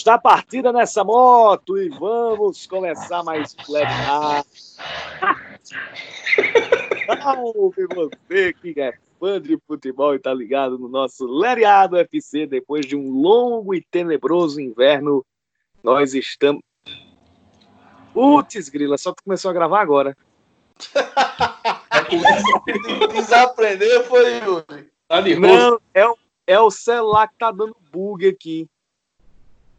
Vamos dar partida nessa moto e vamos começar mais um Leviado. Salve você que é fã de futebol e tá ligado no nosso Leriado FC. Depois de um longo e tenebroso inverno, nós estamos. Putz, Grila, só tu começou a gravar agora. Desaprendeu foi Yuri. Tá Não, é o, é o celular que tá dando bug aqui.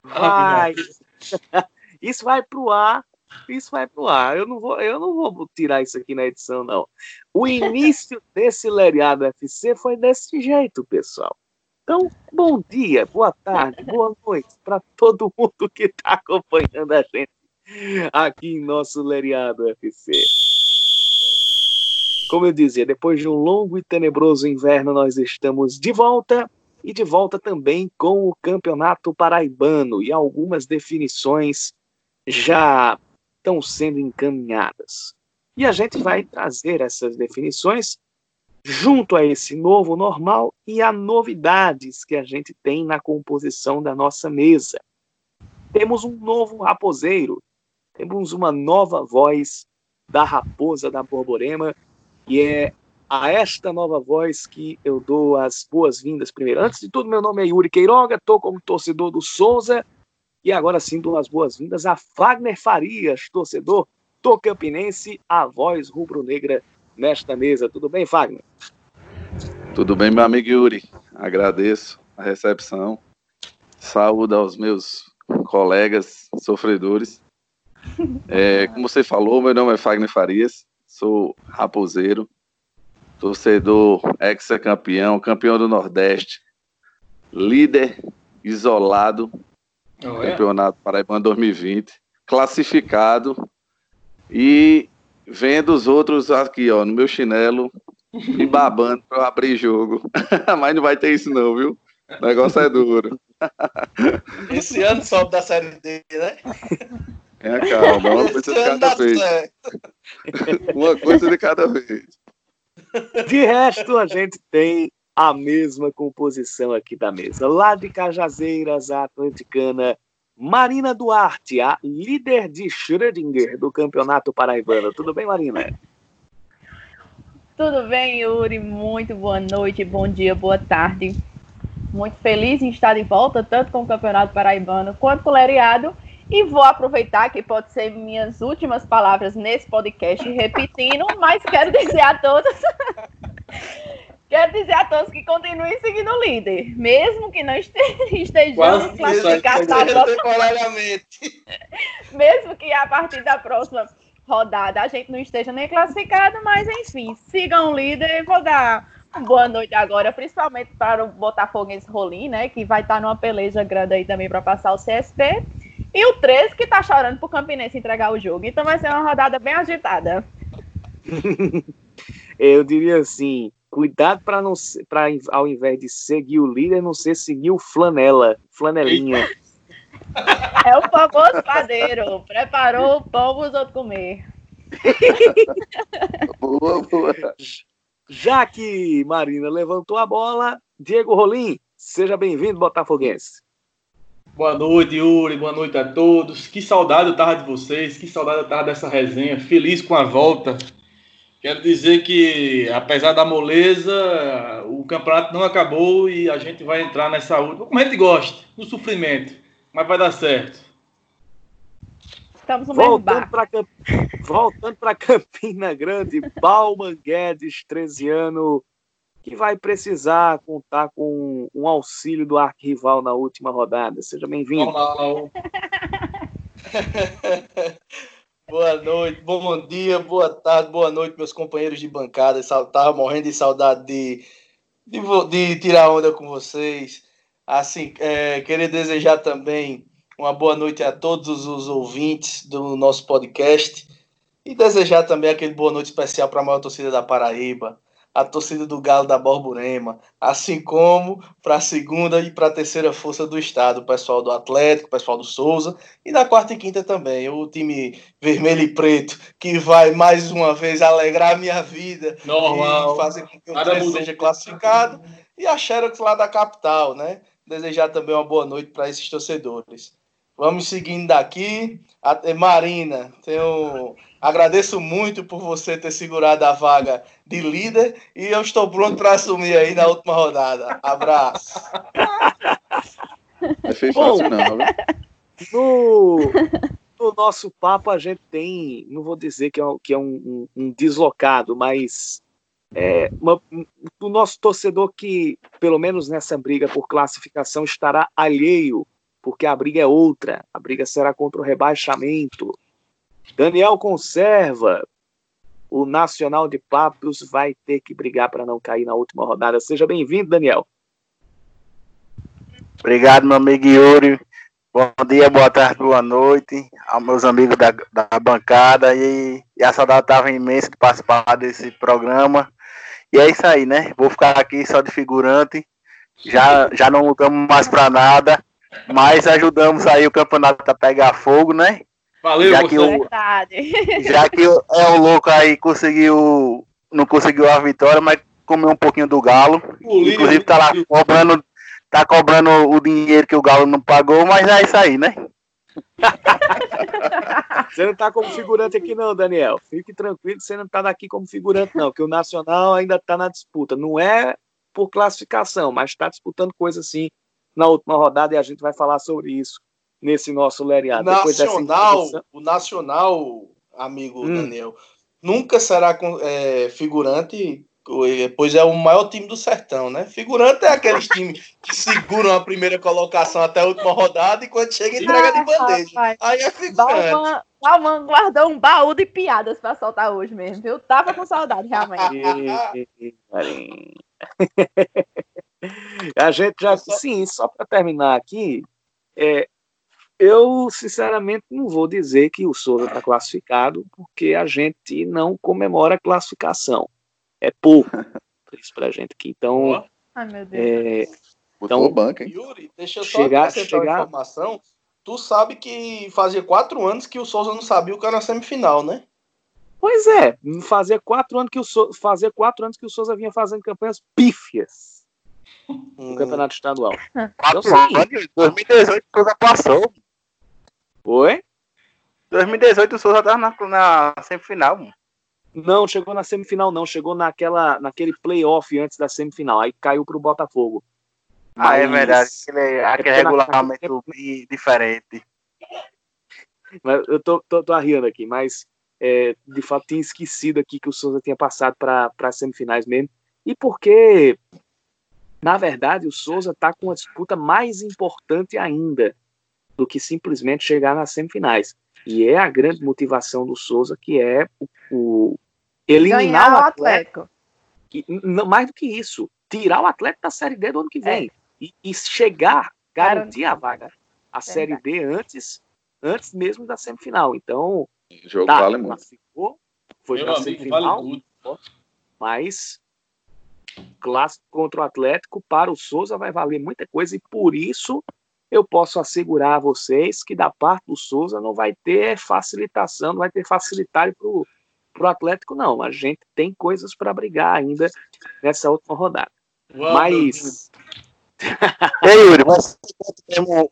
Vai. Isso vai pro ar. Isso vai pro ar. Eu não vou, eu não vou tirar isso aqui na edição, não. O início desse Leriado FC foi desse jeito, pessoal. Então, bom dia, boa tarde, boa noite para todo mundo que está acompanhando a gente aqui em nosso Leriado FC. Como eu dizia, depois de um longo e tenebroso inverno, nós estamos de volta e de volta também com o Campeonato Paraibano e algumas definições já estão sendo encaminhadas. E a gente vai trazer essas definições junto a esse novo normal e a novidades que a gente tem na composição da nossa mesa. Temos um novo raposeiro, temos uma nova voz da raposa da Borborema, e é a esta nova voz que eu dou as boas-vindas primeiro. Antes de tudo, meu nome é Yuri Queiroga, estou como torcedor do Souza e agora sim dou as boas-vindas a Fagner Farias, torcedor do Campinense, a voz rubro-negra nesta mesa. Tudo bem, Fagner? Tudo bem, meu amigo Yuri. Agradeço a recepção. Saúde aos meus colegas sofredores. É, como você falou, meu nome é Fagner Farias, sou raposeiro, torcedor ex-campeão, campeão do Nordeste, líder isolado, oh, é? campeonato Paraibano 2020, classificado e vendo os outros aqui, ó, no meu chinelo, me babando para abrir jogo. Mas não vai ter isso não, viu? O negócio é duro. Esse ano sobe da série D, né? É, calma, uma coisa de cada vez. uma coisa de cada vez. De resto, a gente tem a mesma composição aqui da mesa. Lá de Cajazeiras, a atleticana Marina Duarte, a líder de Schrödinger do Campeonato Paraibano. Tudo bem, Marina? Tudo bem, Yuri? Muito boa noite, bom dia, boa tarde. Muito feliz em estar de volta, tanto com o Campeonato Paraibano quanto com o Leriado. E vou aproveitar que pode ser minhas últimas palavras nesse podcast repetindo, mas quero dizer a todos. quero dizer a todos que continuem seguindo o líder, mesmo que não estejamos classificados mesmo que a partir da próxima rodada a gente não esteja nem classificado, mas enfim, sigam o líder. Vou dar boa noite agora, principalmente para o Botafoguense Rolim, né, que vai estar numa peleja grande aí também para passar o CSP. E o 13 que tá chorando pro Campinense entregar o jogo. Então vai ser uma rodada bem agitada. Eu diria assim, cuidado para não para ao invés de seguir o líder, não ser seguir o flanela, flanelinha. É o famoso padeiro. Preparou o pão para os outros comer. boa, boa. Já que Marina levantou a bola, Diego Rolim, seja bem-vindo, Botafoguense. Boa noite, Yuri. Boa noite a todos. Que saudade eu tava de vocês, que saudade eu tava dessa resenha. Feliz com a volta. Quero dizer que, apesar da moleza, o campeonato não acabou e a gente vai entrar nessa última. Como a gente gosta, no sofrimento. Mas vai dar certo. Estamos no Voltando para Voltando para Campina Grande, Balma Guedes, 13 anos que vai precisar contar com um auxílio do arquival na última rodada. Seja bem-vindo. boa noite, bom dia, boa tarde, boa noite, meus companheiros de bancada. Estava morrendo de saudade de, de, de, tirar onda com vocês. Assim, é, queria desejar também uma boa noite a todos os ouvintes do nosso podcast e desejar também aquele boa noite especial para a maior torcida da Paraíba, a torcida do Galo da Borborema, assim como para a segunda e para a terceira força do estado, o pessoal do Atlético, o pessoal do Souza, e na quarta e quinta também, o time vermelho e preto, que vai mais uma vez alegrar a minha vida Normal. e fazer com que o time seja classificado, e a Xerox lá da capital, né? Desejar também uma boa noite para esses torcedores. Vamos seguindo daqui. A, eh, Marina, tenho, agradeço muito por você ter segurado a vaga de líder e eu estou pronto para assumir aí na última rodada. Abraço. Não foi fácil, não. Viu? No, no nosso papo a gente tem, não vou dizer que é, um, que é um, um, um deslocado, mas é, uma, o nosso torcedor que, pelo menos nessa briga por classificação, estará alheio, porque a briga é outra, a briga será contra o rebaixamento. Daniel Conserva, o Nacional de Papos vai ter que brigar para não cair na última rodada. Seja bem-vindo, Daniel. Obrigado, meu amigo Yuri. Bom dia, boa tarde, boa noite aos meus amigos da, da bancada e, e a saudade estava imensa de participar desse programa. E é isso aí, né? Vou ficar aqui só de figurante. Já, já não lutamos mais para nada, mas ajudamos aí o campeonato a pegar fogo, né? Valeu, já que, o, já que é o louco aí conseguiu, não conseguiu a vitória, mas comeu um pouquinho do galo. Inclusive tá lá cobrando tá cobrando o dinheiro que o Galo não pagou, mas é isso aí, né? você não tá como figurante aqui não, Daniel. Fique tranquilo, você não tá daqui como figurante não, que o Nacional ainda tá na disputa. Não é por classificação, mas está disputando coisa assim na última rodada e a gente vai falar sobre isso nesse nosso Leriado. Nacional, o Nacional, amigo hum. Daniel, nunca será é, figurante pois é o maior time do sertão, né? Figurante é aqueles times que seguram a primeira colocação até a última rodada e quando chega entrega ah, de bandeja. Rapaz, Aí é figurante. Dalman guardou um baú de piadas para soltar hoje mesmo, viu? Tava com saudade, realmente. a gente já, sim, só para terminar aqui, é, eu sinceramente não vou dizer que o Souza está classificado, porque a gente não comemora a classificação é pouco isso pra gente aqui. Então. Ai, meu Deus. É, então, banca, hein? Yuri, deixa eu só chegar, chegar... a informação. Tu sabe que fazia quatro anos que o Souza não sabia o que era na semifinal, né? Pois é, fazia quatro anos que o Souza, fazia quatro anos que o Souza vinha fazendo campanhas pífias no hum. campeonato estadual. Quatro anos, 2018 o Souza passou. Oi? 2018 o Souza estava na, na semifinal. Mano. Não, chegou na semifinal, não. Chegou naquela, naquele playoff antes da semifinal. Aí caiu pro Botafogo. Ah, é Mas... é verdade. Aquele, aquele é regulamento na... diferente. Mas eu tô, tô, tô arriando aqui, mas é, de fato tinha esquecido aqui que o Souza tinha passado para as semifinais mesmo. E porque, na verdade, o Souza está com uma disputa mais importante ainda do que simplesmente chegar nas semifinais. E é a grande motivação do Souza, que é o, o eliminar o Atlético. Que, não, mais do que isso, tirar o Atlético da Série D do ano que vem. É. E, e, chegar, garantir a vaga a é Série D antes, antes mesmo da semifinal. Então, o jogo tá, vale muito. Foi Meu semifinal, vale mas clássico contra o Atlético para o Souza vai valer muita coisa e por isso eu posso assegurar a vocês que da parte do Souza não vai ter facilitação, não vai ter facilitário para o Atlético, não. A gente tem coisas para brigar ainda nessa última rodada. Uau, mas. Ei, Yuri, mas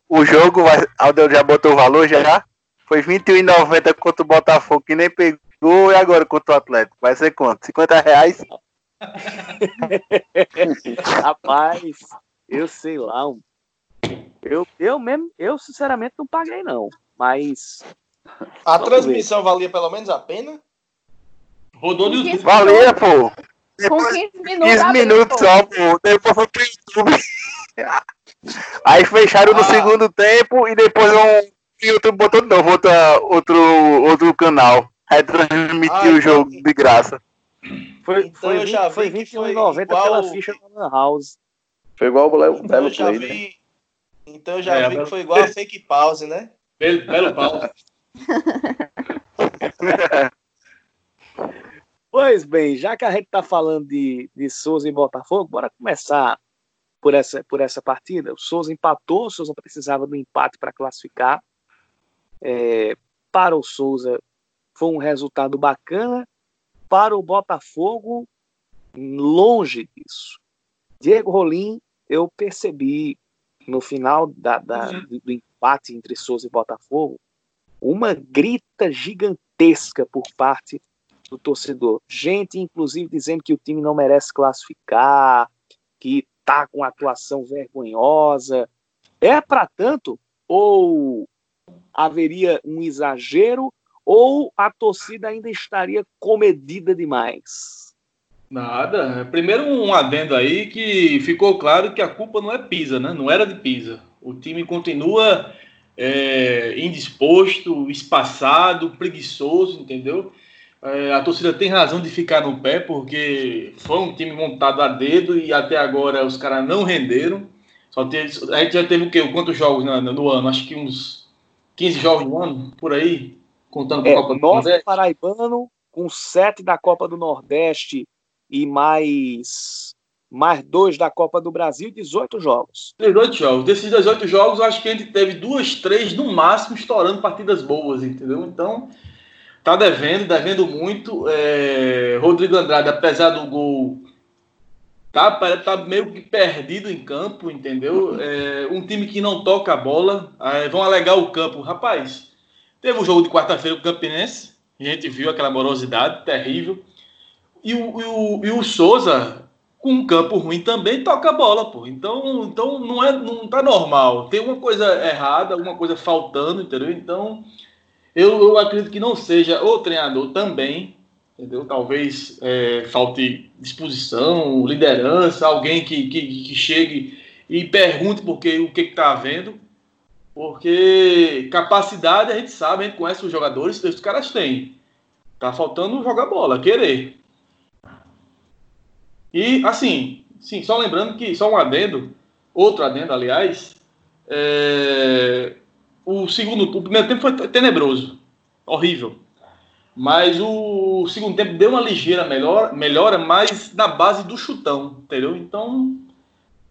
o jogo, Aldeu já botou o valor já? Foi 21,90 contra o Botafogo, que nem pegou, e agora contra o Atlético? Vai ser quanto? 50 reais? Rapaz, eu sei lá, eu, eu mesmo, eu sinceramente não paguei, não. Mas. A transmissão ver. valia pelo menos a pena? Rodou no YouTube. Valia, pô. Depois, Com 15 minutos. 15 minutos só, pô. Depois foi pro YouTube. Aí fecharam ah. no segundo tempo e depois um YouTube botou de novo outro, outro, outro canal. Aí transmitiu ah, o jogo então... de graça. Foi, então foi, 20, foi 21,90 igual... pela ficha da House. Foi igual o Belo então Play, vi... né? Então eu já é, vi que foi igual a fake pause, né? Belo, belo pause. pois bem, já que a gente está falando de, de Souza e Botafogo, bora começar por essa, por essa partida. O Souza empatou, o Souza precisava do empate para classificar. É, para o Souza foi um resultado bacana, para o Botafogo, longe disso. Diego Rolim, eu percebi no final da, da, uhum. do empate entre Souza e Botafogo, uma grita gigantesca por parte do torcedor. Gente, inclusive, dizendo que o time não merece classificar, que tá com atuação vergonhosa. É para tanto? Ou haveria um exagero? Ou a torcida ainda estaria comedida demais? Nada. Primeiro um adendo aí que ficou claro que a culpa não é Pisa, né? Não era de Pisa. O time continua é, indisposto, espaçado, preguiçoso, entendeu? É, a torcida tem razão de ficar no pé, porque foi um time montado a dedo e até agora os caras não renderam. Só teve, a gente já teve o quê? Quantos jogos no, no ano? Acho que uns 15 jogos no ano, por aí, contando com é, a Copa do Nordeste. Paraibano, com 7 da Copa do Nordeste e mais mais dois da Copa do Brasil, 18 jogos. 18 jogos. Desses 18 jogos, eu acho que a gente teve duas, três no máximo estourando partidas boas, entendeu? Então, Tá devendo, devendo muito. É, Rodrigo Andrade, apesar do gol, tá, tá meio que perdido em campo, entendeu? É, um time que não toca a bola. Aí vão alegar o campo. Rapaz, teve o jogo de quarta-feira com o Campinense. A gente viu aquela morosidade terrível. E o, e o, e o Souza, com um campo ruim também, toca a bola, pô. Então, então não, é, não tá normal. Tem uma coisa errada, uma coisa faltando, entendeu? Então eu, eu acredito que não seja o treinador também, entendeu? Talvez é, falte disposição, liderança, alguém que, que, que chegue e pergunte porque, o que está havendo. Porque capacidade a gente sabe, a gente conhece os jogadores, os caras têm. Tá faltando jogar bola, querer. E assim, sim, só lembrando que, só um adendo, outro adendo, aliás, é, o segundo, o primeiro tempo foi tenebroso, horrível. Mas o segundo tempo deu uma ligeira melhor, melhora, mas na base do chutão, entendeu? Então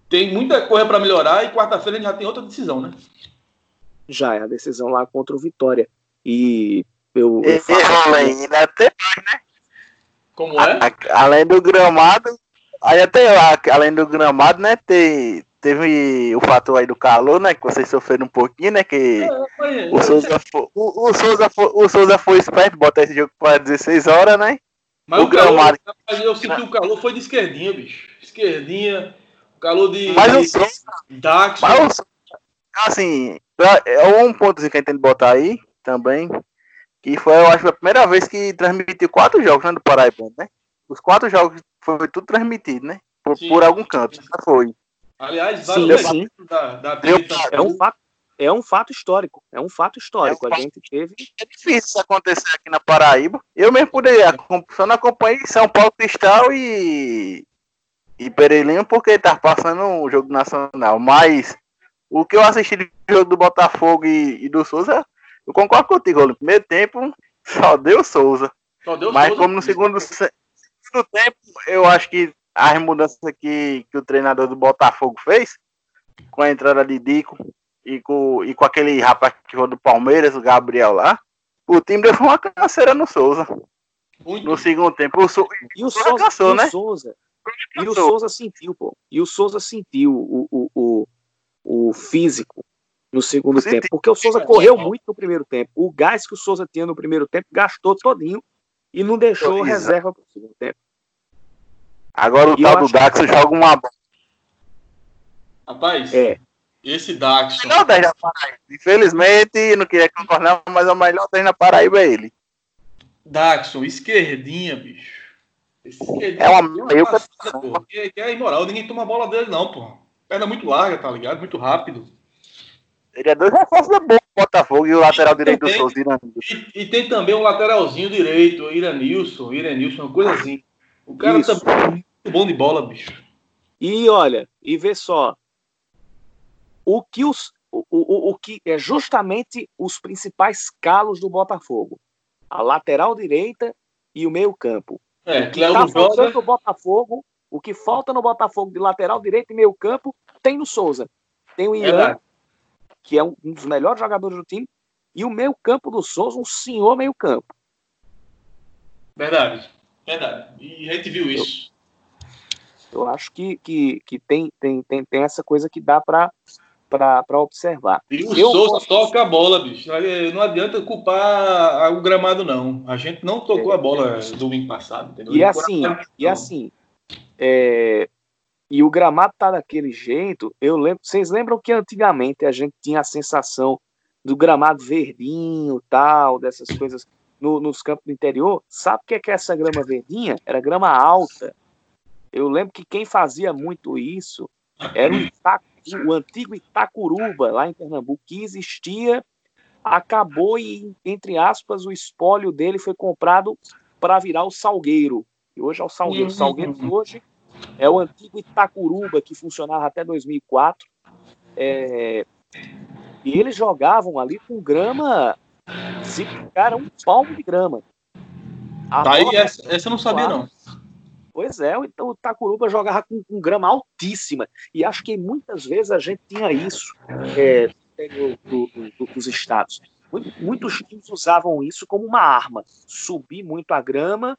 tem muita coisa para melhorar e quarta-feira a gente já tem outra decisão, né? Já é a decisão lá contra o Vitória. E eu. eu falo... ainda tem mais, né? Como é? A, além do gramado, aí até além do gramado, né? Tem, teve o fator aí do calor, né? Que vocês sofreram um pouquinho, né? Que é, o, Souza foi, o, o, Souza foi, o Souza foi esperto, botar esse jogo para 16 horas, né? Mas o, o gramado. Calor, eu senti o calor foi de esquerdinha, bicho. Esquerdinha, o calor de. Mas o Souza. Dax. Mas o, assim, é um ponto que a gente tem que botar aí também. Que foi, eu acho, a primeira vez que transmitiu quatro jogos né, do Paraíba, né? Os quatro jogos foi tudo transmitido, né? Por, por algum canto, já foi. Aliás, vários sim, sim. Da, da é, um fato, é um fato histórico. É um fato histórico. É um a gente teve. É difícil isso acontecer aqui na Paraíba. Eu mesmo poderia, só não acompanhei São Paulo Cristal e. e Pereirinho porque tá passando um jogo nacional. Mas o que eu assisti do jogo do Botafogo e, e do Souza, eu concordo contigo. No primeiro tempo, só deu Souza. Só deu Mas Souza, como no segundo, segundo tempo, eu acho que as mudanças que, que o treinador do Botafogo fez, com a entrada de Dico e com, e com aquele rapaz que foi do Palmeiras, o Gabriel lá, o time deu uma canseira no Souza. Muito. No segundo tempo. O so, e o Souza, cansou, e né? Souza, e o Souza sentiu, pô. E o Souza sentiu o, o, o, o físico no segundo tempo. Porque o Souza correu muito no primeiro tempo. O gás que o Souza tinha no primeiro tempo gastou todinho e não deixou reserva para o segundo tempo. Agora o e tal do Dax que... joga uma bola. Rapaz, é. esse Dax. Melhor 10 na Paraíba. Infelizmente, não queria concordar, mas é o melhor 10 na Paraíba é ele. Daxon, esquerdinha, bicho. Esquerdinha, é uma meio que, que é imoral, ninguém toma a bola dele, não, pô. Perna muito larga, tá ligado? Muito rápido. Ele é dois reforços da boa Botafogo e o lateral e direito do Souza, e, e, tem também o lateralzinho direito, o Iranilson, Iranilson, uma coisa assim. O cara Isso. tá muito bom de bola, bicho. E olha, e vê só. O que, os, o, o, o que é justamente os principais calos do Botafogo. A lateral direita e o meio campo. É, o que tá faltando no Botafogo, o que falta no Botafogo de lateral direito e meio campo, tem no Souza. Tem o Ian, é que é um, um dos melhores jogadores do time, e o meio campo do Souza, um senhor meio campo. Verdade. Verdade. E a gente viu isso. Eu, acho que, que, que tem, tem, tem, tem essa coisa que dá para para observar. E o eu Souza toca a bola, bicho. Não adianta culpar o gramado, não. A gente não tocou é. a bola domingo passado, entendeu? E assim, e assim, é, e o gramado tá daquele jeito. Eu lembro, vocês lembram que antigamente a gente tinha a sensação do gramado verdinho, tal, dessas coisas no, nos campos do interior? Sabe o que é, que é essa grama verdinha? Era grama alta. Eu lembro que quem fazia muito isso era o, Itacu, o antigo Itacuruba, lá em Pernambuco, que existia, acabou e, entre aspas, o espólio dele foi comprado para virar o Salgueiro. E hoje é o Salgueiro. O Salgueiro hoje é o antigo Itacuruba, que funcionava até 2004. É, e eles jogavam ali com grama, se cara, um palmo de grama. A tá aí, essa, essa eu não sabia, não. Pois é, então o Tacuruba jogava com, com, grama altíssima. E acho que muitas vezes a gente tinha isso é, do, do, do, dos estados. Muitos times usavam isso como uma arma. Subir muito a grama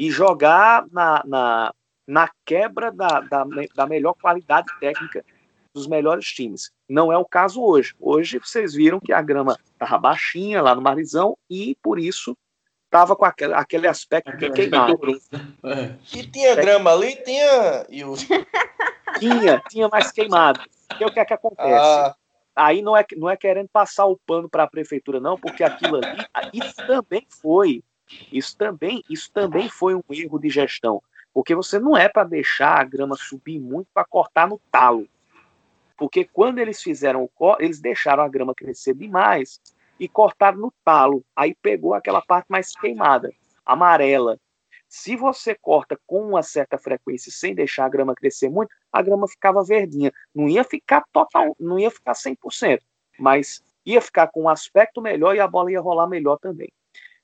e jogar na, na, na quebra da, da, da melhor qualidade técnica dos melhores times. Não é o caso hoje. Hoje vocês viram que a grama estava baixinha lá no Marizão e por isso estava com aquele, aquele aspecto aquele de queimado. É. E tinha grama ali? Tinha. tinha, tinha mais queimado. E o que é que acontece? Ah. Aí não é, não é querendo passar o pano para a prefeitura, não, porque aquilo ali, isso também foi, isso também, isso também foi um erro de gestão. Porque você não é para deixar a grama subir muito para cortar no talo. Porque quando eles fizeram o corte, eles deixaram a grama crescer demais e cortaram no talo. Aí pegou aquela parte mais queimada, amarela. Se você corta com uma certa frequência sem deixar a grama crescer muito, a grama ficava verdinha. Não ia ficar total, não ia ficar 100%, mas ia ficar com um aspecto melhor e a bola ia rolar melhor também.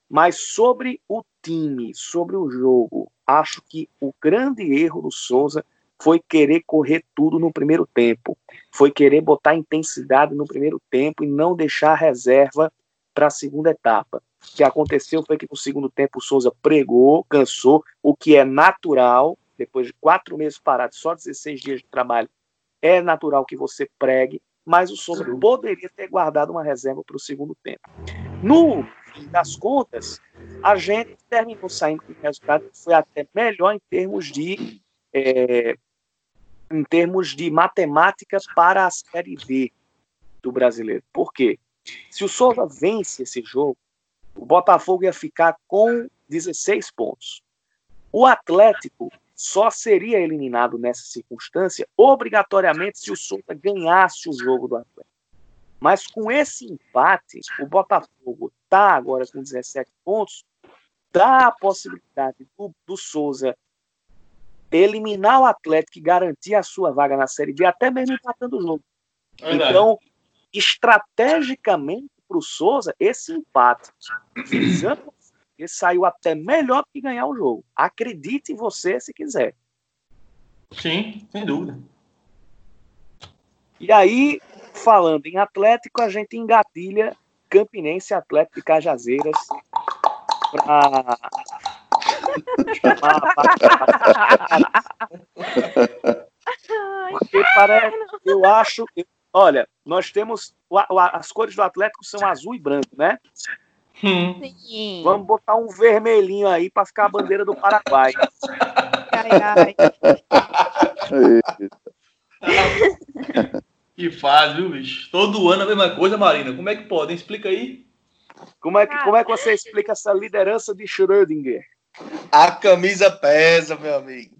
Mas sobre o time, sobre o jogo, acho que o grande erro do Souza foi querer correr tudo no primeiro tempo, foi querer botar intensidade no primeiro tempo e não deixar reserva para a segunda etapa. O que aconteceu foi que no segundo tempo o Souza pregou, cansou, o que é natural, depois de quatro meses parados, só 16 dias de trabalho, é natural que você pregue, mas o Souza poderia ter guardado uma reserva para o segundo tempo. No das contas, a gente terminou saindo com um resultado que foi até melhor em termos de é, em termos de matemática para a Série B do brasileiro. Por quê? Se o Souza vence esse jogo, o Botafogo ia ficar com 16 pontos. O Atlético só seria eliminado nessa circunstância obrigatoriamente se o Souza ganhasse o jogo do Atlético. Mas com esse empate, o Botafogo está agora com 17 pontos, dá a possibilidade do, do Souza eliminar o Atlético e garantir a sua vaga na Série B, até mesmo empatando o jogo. Verdade. Então, estrategicamente para o Souza, esse empate, ele saiu até melhor que ganhar o jogo. Acredite em você se quiser. Sim, sem dúvida. E aí, falando em Atlético, a gente engatilha Campinense Atlético de Cajazeiras para Porque parece, eu acho, olha, nós temos as cores do Atlético são azul e branco, né? Sim. Vamos botar um vermelhinho aí para ficar a bandeira do Paraguai. Ai, ai. que faz, viu, bicho? Todo ano a mesma coisa, Marina. Como é que pode? Explica aí. Como é que, como é que você explica essa liderança de Schrödinger? A camisa pesa, meu amigo.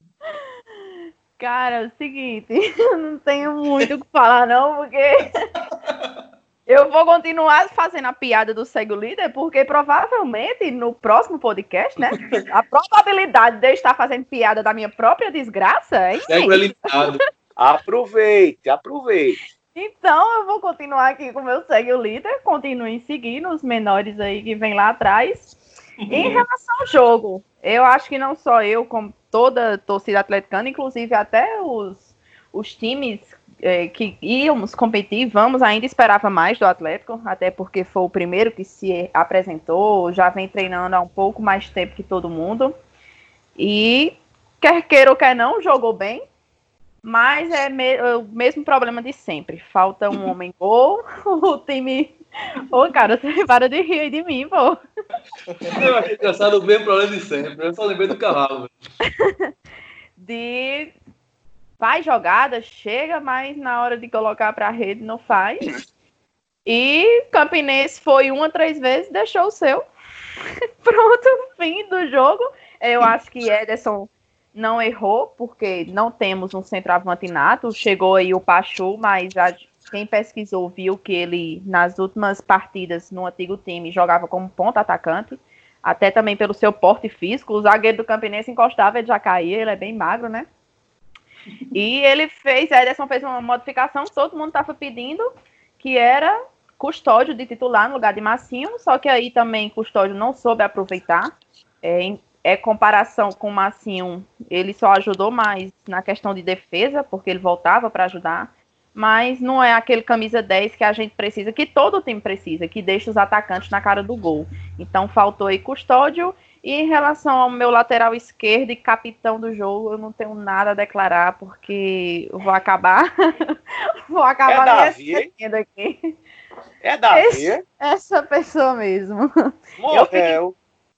Cara, é o seguinte, eu não tenho muito o que falar, não, porque eu vou continuar fazendo a piada do Segue o Líder, porque provavelmente no próximo podcast, né? A probabilidade de eu estar fazendo piada da minha própria desgraça é eliminado. Aproveite, aproveite. Então eu vou continuar aqui com o meu Segue o Líder, continuem seguindo os menores aí que vem lá atrás. Em relação ao jogo, eu acho que não só eu, como toda a torcida atleticana, inclusive até os, os times é, que íamos competir, vamos ainda esperava mais do Atlético, até porque foi o primeiro que se apresentou, já vem treinando há um pouco mais tempo que todo mundo. E quer queira ou quer não, jogou bem, Mas é me o mesmo problema de sempre. Falta um homem gol, o time. Ô, cara, você para de rir de mim, pô. Eu achei engraçado o mesmo problema de sempre. Eu só lembrei do cavalo. de faz jogada, chega, mas na hora de colocar para a rede não faz. E Campinense foi uma, três vezes, deixou o seu. Pronto, fim do jogo. Eu acho que Ederson não errou, porque não temos um centroavante nato. Chegou aí o Pachu, mas quem pesquisou viu que ele, nas últimas partidas no antigo time, jogava como ponta atacante. Até também pelo seu porte físico. O zagueiro do Campinense encostava, ele já caía, ele é bem magro, né? E ele fez, a Ederson fez uma modificação que todo mundo estava pedindo, que era custódio de titular no lugar de Massinho, só que aí também custódio não soube aproveitar. É, é comparação com o Massinho, ele só ajudou mais na questão de defesa, porque ele voltava para ajudar, mas não é aquele camisa 10 que a gente precisa, que todo time precisa, que deixa os atacantes na cara do gol. Então faltou aí custódio e em relação ao meu lateral esquerdo e capitão do jogo, eu não tenho nada a declarar, porque vou acabar. vou acabar é Davi. aqui. É Davi. Esse, essa pessoa mesmo. Morreu.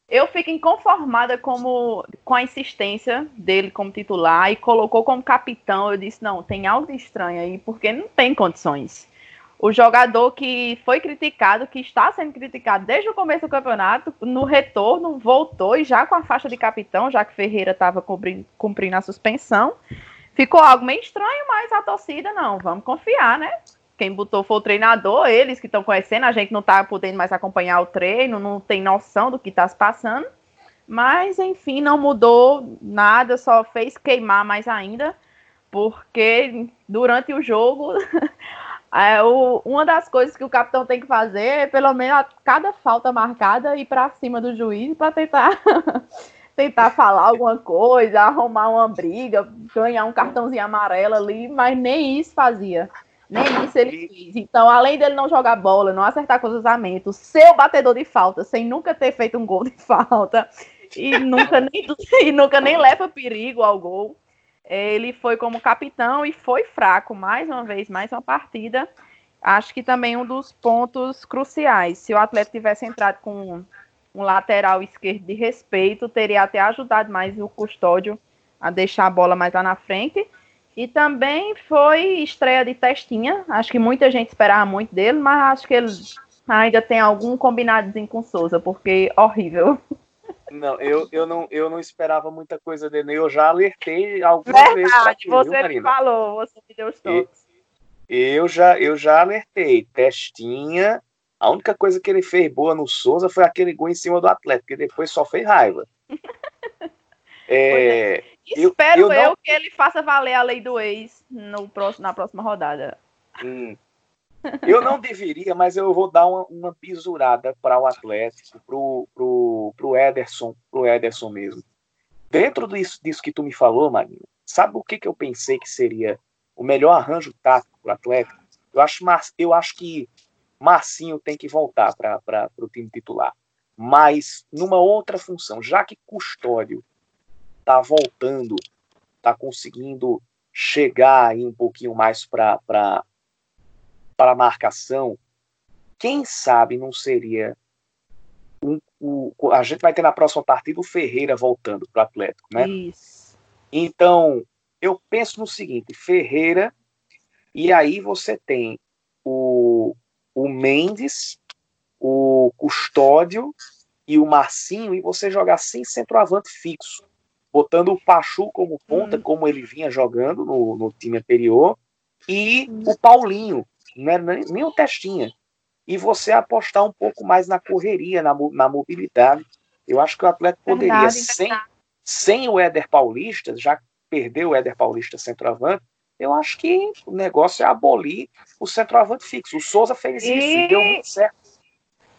Eu fico, inconformada como, com a insistência dele como titular e colocou como capitão. Eu disse: não, tem algo estranho aí, porque não tem condições o jogador que foi criticado, que está sendo criticado desde o começo do campeonato, no retorno voltou e já com a faixa de capitão, já que Ferreira estava cumprindo, cumprindo a suspensão. Ficou algo meio estranho, mas a torcida não, vamos confiar, né? Quem botou foi o treinador, eles que estão conhecendo, a gente não está podendo mais acompanhar o treino, não tem noção do que está se passando. Mas, enfim, não mudou nada, só fez queimar mais ainda, porque durante o jogo É, o, uma das coisas que o capitão tem que fazer é, pelo menos, a cada falta marcada, ir para cima do juiz para tentar tentar falar alguma coisa, arrumar uma briga, ganhar um cartãozinho amarelo ali, mas nem isso fazia. Nem isso ele fez. Então, além dele não jogar bola, não acertar cruzamento, ser o batedor de falta, sem nunca ter feito um gol de falta, e nunca nem, e nunca nem leva perigo ao gol ele foi como capitão e foi fraco, mais uma vez, mais uma partida. Acho que também um dos pontos cruciais. Se o Atlético tivesse entrado com um lateral esquerdo de respeito, teria até ajudado mais o custódio a deixar a bola mais lá na frente. E também foi estreia de testinha. Acho que muita gente esperava muito dele, mas acho que ele ainda tem algum combinadozinho com Souza, porque horrível. Não, eu, eu, não, eu não esperava muita coisa dele. Eu já alertei algumas Verdade, vezes. Verdade, você viu, falou, você me deu os toques. Eu já, eu já alertei. Testinha. A única coisa que ele fez boa no Souza foi aquele gol em cima do Atlético, que depois só fez raiva. é, é. Espero eu, eu, que ele faça valer a lei do ex no próximo, na próxima rodada. Hum. Eu não deveria, mas eu vou dar uma, uma pisurada para o Atlético, pro, pro, pro Ederson, pro Ederson mesmo. Dentro disso, disso que tu me falou, Marinho, sabe o que, que eu pensei que seria o melhor arranjo tático para o Atlético? Eu acho, eu acho que Marcinho tem que voltar para o time titular. Mas numa outra função, já que Custódio tá voltando, tá conseguindo chegar aí um pouquinho mais para para a marcação, quem sabe não seria um, um, a gente vai ter na próxima partida o Ferreira voltando para o Atlético, né? Isso. Então, eu penso no seguinte, Ferreira, e aí você tem o, o Mendes, o Custódio e o Marcinho, e você jogar sem centroavante fixo, botando o Pachu como ponta, hum. como ele vinha jogando no, no time anterior, e o Paulinho, não é nem, nem o testinha. E você apostar um pouco mais na correria, na, na mobilidade. Eu acho que o atleta poderia, verdade, sem, verdade. sem o Éder Paulista, já perdeu o Éder Paulista centroavante, eu acho que o negócio é abolir o centroavante fixo. O Souza fez isso e deu muito certo.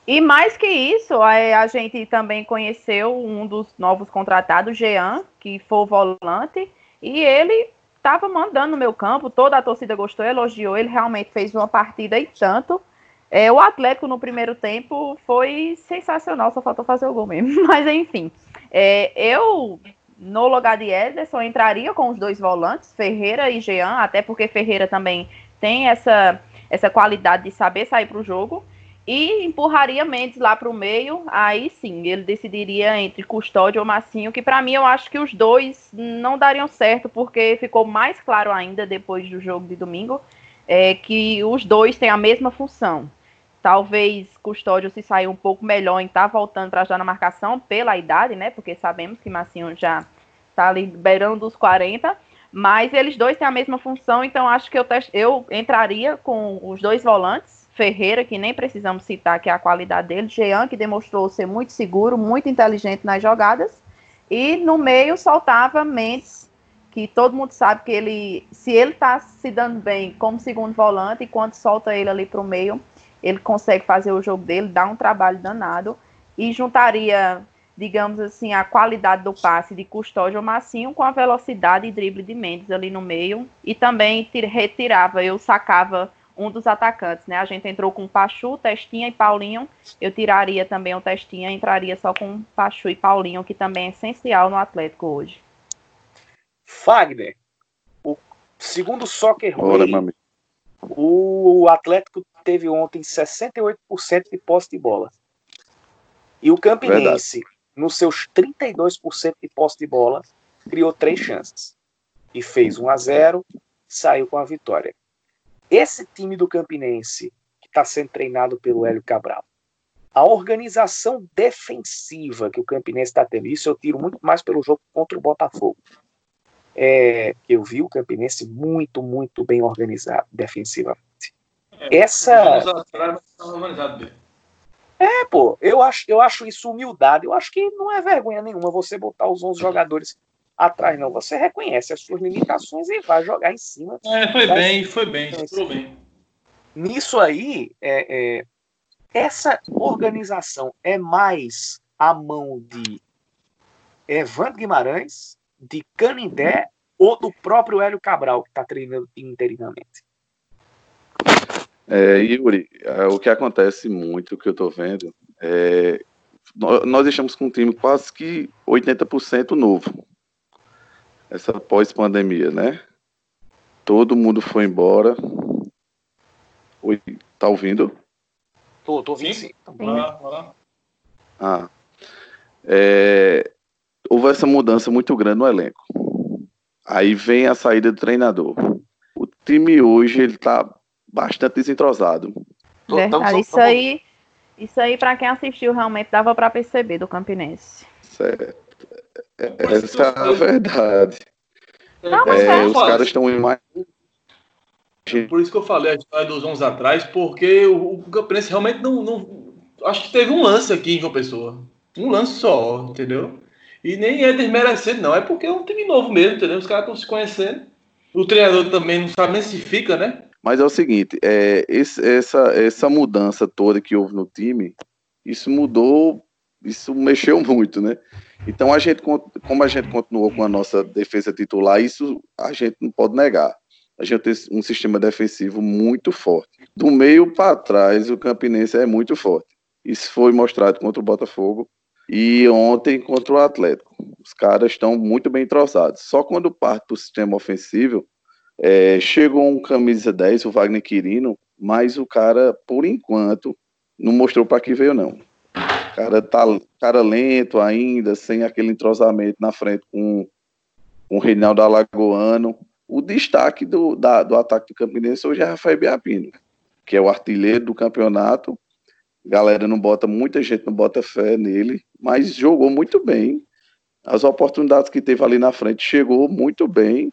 E mais que isso, a, gente também conheceu um dos novos contratados, Jean, que foi volante, e ele estava mandando no meu campo, toda a torcida gostou, elogiou, ele realmente fez uma partida e tanto. É, o Atlético no primeiro tempo foi sensacional, só faltou fazer o gol mesmo. Mas enfim, é, eu no lugar de Ederson, entraria com os dois volantes, Ferreira e Jean, até porque Ferreira também tem essa, essa qualidade de saber sair para o jogo, e empurraria Mendes lá para o meio, aí sim, ele decidiria entre Custódio ou Massinho, que para mim eu acho que os dois não dariam certo, porque ficou mais claro ainda depois do jogo de domingo, é, que os dois têm a mesma função. Talvez Custódio se sair um pouco melhor em estar tá voltando para ajudar na marcação pela idade, né? Porque sabemos que Massinho já está liberando dos 40, mas eles dois têm a mesma função, então acho que eu, eu entraria com os dois volantes, Ferreira, que nem precisamos citar que é a qualidade dele, Jean, que demonstrou ser muito seguro, muito inteligente nas jogadas, e no meio soltava Mendes, que todo mundo sabe que ele, se ele está se dando bem como segundo volante, e quando solta ele ali para o meio, ele consegue fazer o jogo dele, dá um trabalho danado e juntaria, digamos assim, a qualidade do passe de Custódio Massinho com a velocidade e drible de Mendes ali no meio e também retirava, eu sacava um dos atacantes, né? A gente entrou com Pachu, Testinha e Paulinho. Eu tiraria também o Testinha, entraria só com Pachu e Paulinho, que também é essencial no Atlético hoje. Fagner, o segundo Soccer Ora, o Atlético teve ontem 68% de posse de bola. E o Campinense, Verdade. nos seus 32% de posse de bola, criou três chances. E fez 1 a 0 saiu com a vitória. Esse time do Campinense, que está sendo treinado pelo Hélio Cabral, a organização defensiva que o Campinense está tendo, isso eu tiro muito mais pelo jogo contra o Botafogo. É, eu vi o Campinense muito, muito bem organizado defensivamente. É, Essa. É, pô, eu acho, eu acho isso humildade. Eu acho que não é vergonha nenhuma você botar os 11 jogadores atrás, não. Você reconhece as suas limitações e vai jogar em cima. É, foi bem, foi bem, foi bem. Nisso aí, é, é, essa organização é mais a mão de Evandro Guimarães, de Canindé ou do próprio Hélio Cabral, que está treinando interinamente? É, Yuri, é, o que acontece muito, que eu estou vendo, é, nós estamos com um time quase que 80% novo. Essa pós-pandemia, né? Todo mundo foi embora. Oi, tá ouvindo? Tô, tô ouvindo sim. sim. Ah. É, houve essa mudança muito grande no elenco. Aí vem a saída do treinador. O time hoje ele tá bastante desentrosado. Verdade, isso aí, isso aí para quem assistiu realmente dava para perceber do Campinense. Certo. É, essa é a verdade. Não, é, é os caras estão em mais. Por isso que eu falei a história dos 11 atrás, porque o, o Campinense realmente não, não. Acho que teve um lance aqui em João Pessoa. Um lance só, entendeu? E nem é desmerecendo, não. É porque é um time novo mesmo, entendeu? Os caras estão se conhecendo. O treinador também não sabe nem se fica, né? Mas é o seguinte, é, esse, essa, essa mudança toda que houve no time, isso mudou, isso mexeu muito, né? Então a gente, como a gente continuou com a nossa defesa titular, isso a gente não pode negar. A gente tem um sistema defensivo muito forte. Do meio para trás, o Campinense é muito forte. Isso foi mostrado contra o Botafogo e ontem contra o Atlético. Os caras estão muito bem entrosados. Só quando parte do sistema ofensivo, é, chegou um camisa 10, o Wagner Quirino, mas o cara, por enquanto, não mostrou para que veio, não. Cara tá cara lento ainda, sem aquele entrosamento na frente com, com o Reinaldo Alagoano. O destaque do, da, do ataque do Campinense hoje é Rafael Biapino, que é o artilheiro do campeonato. galera não bota, muita gente não bota fé nele, mas jogou muito bem. As oportunidades que teve ali na frente chegou muito bem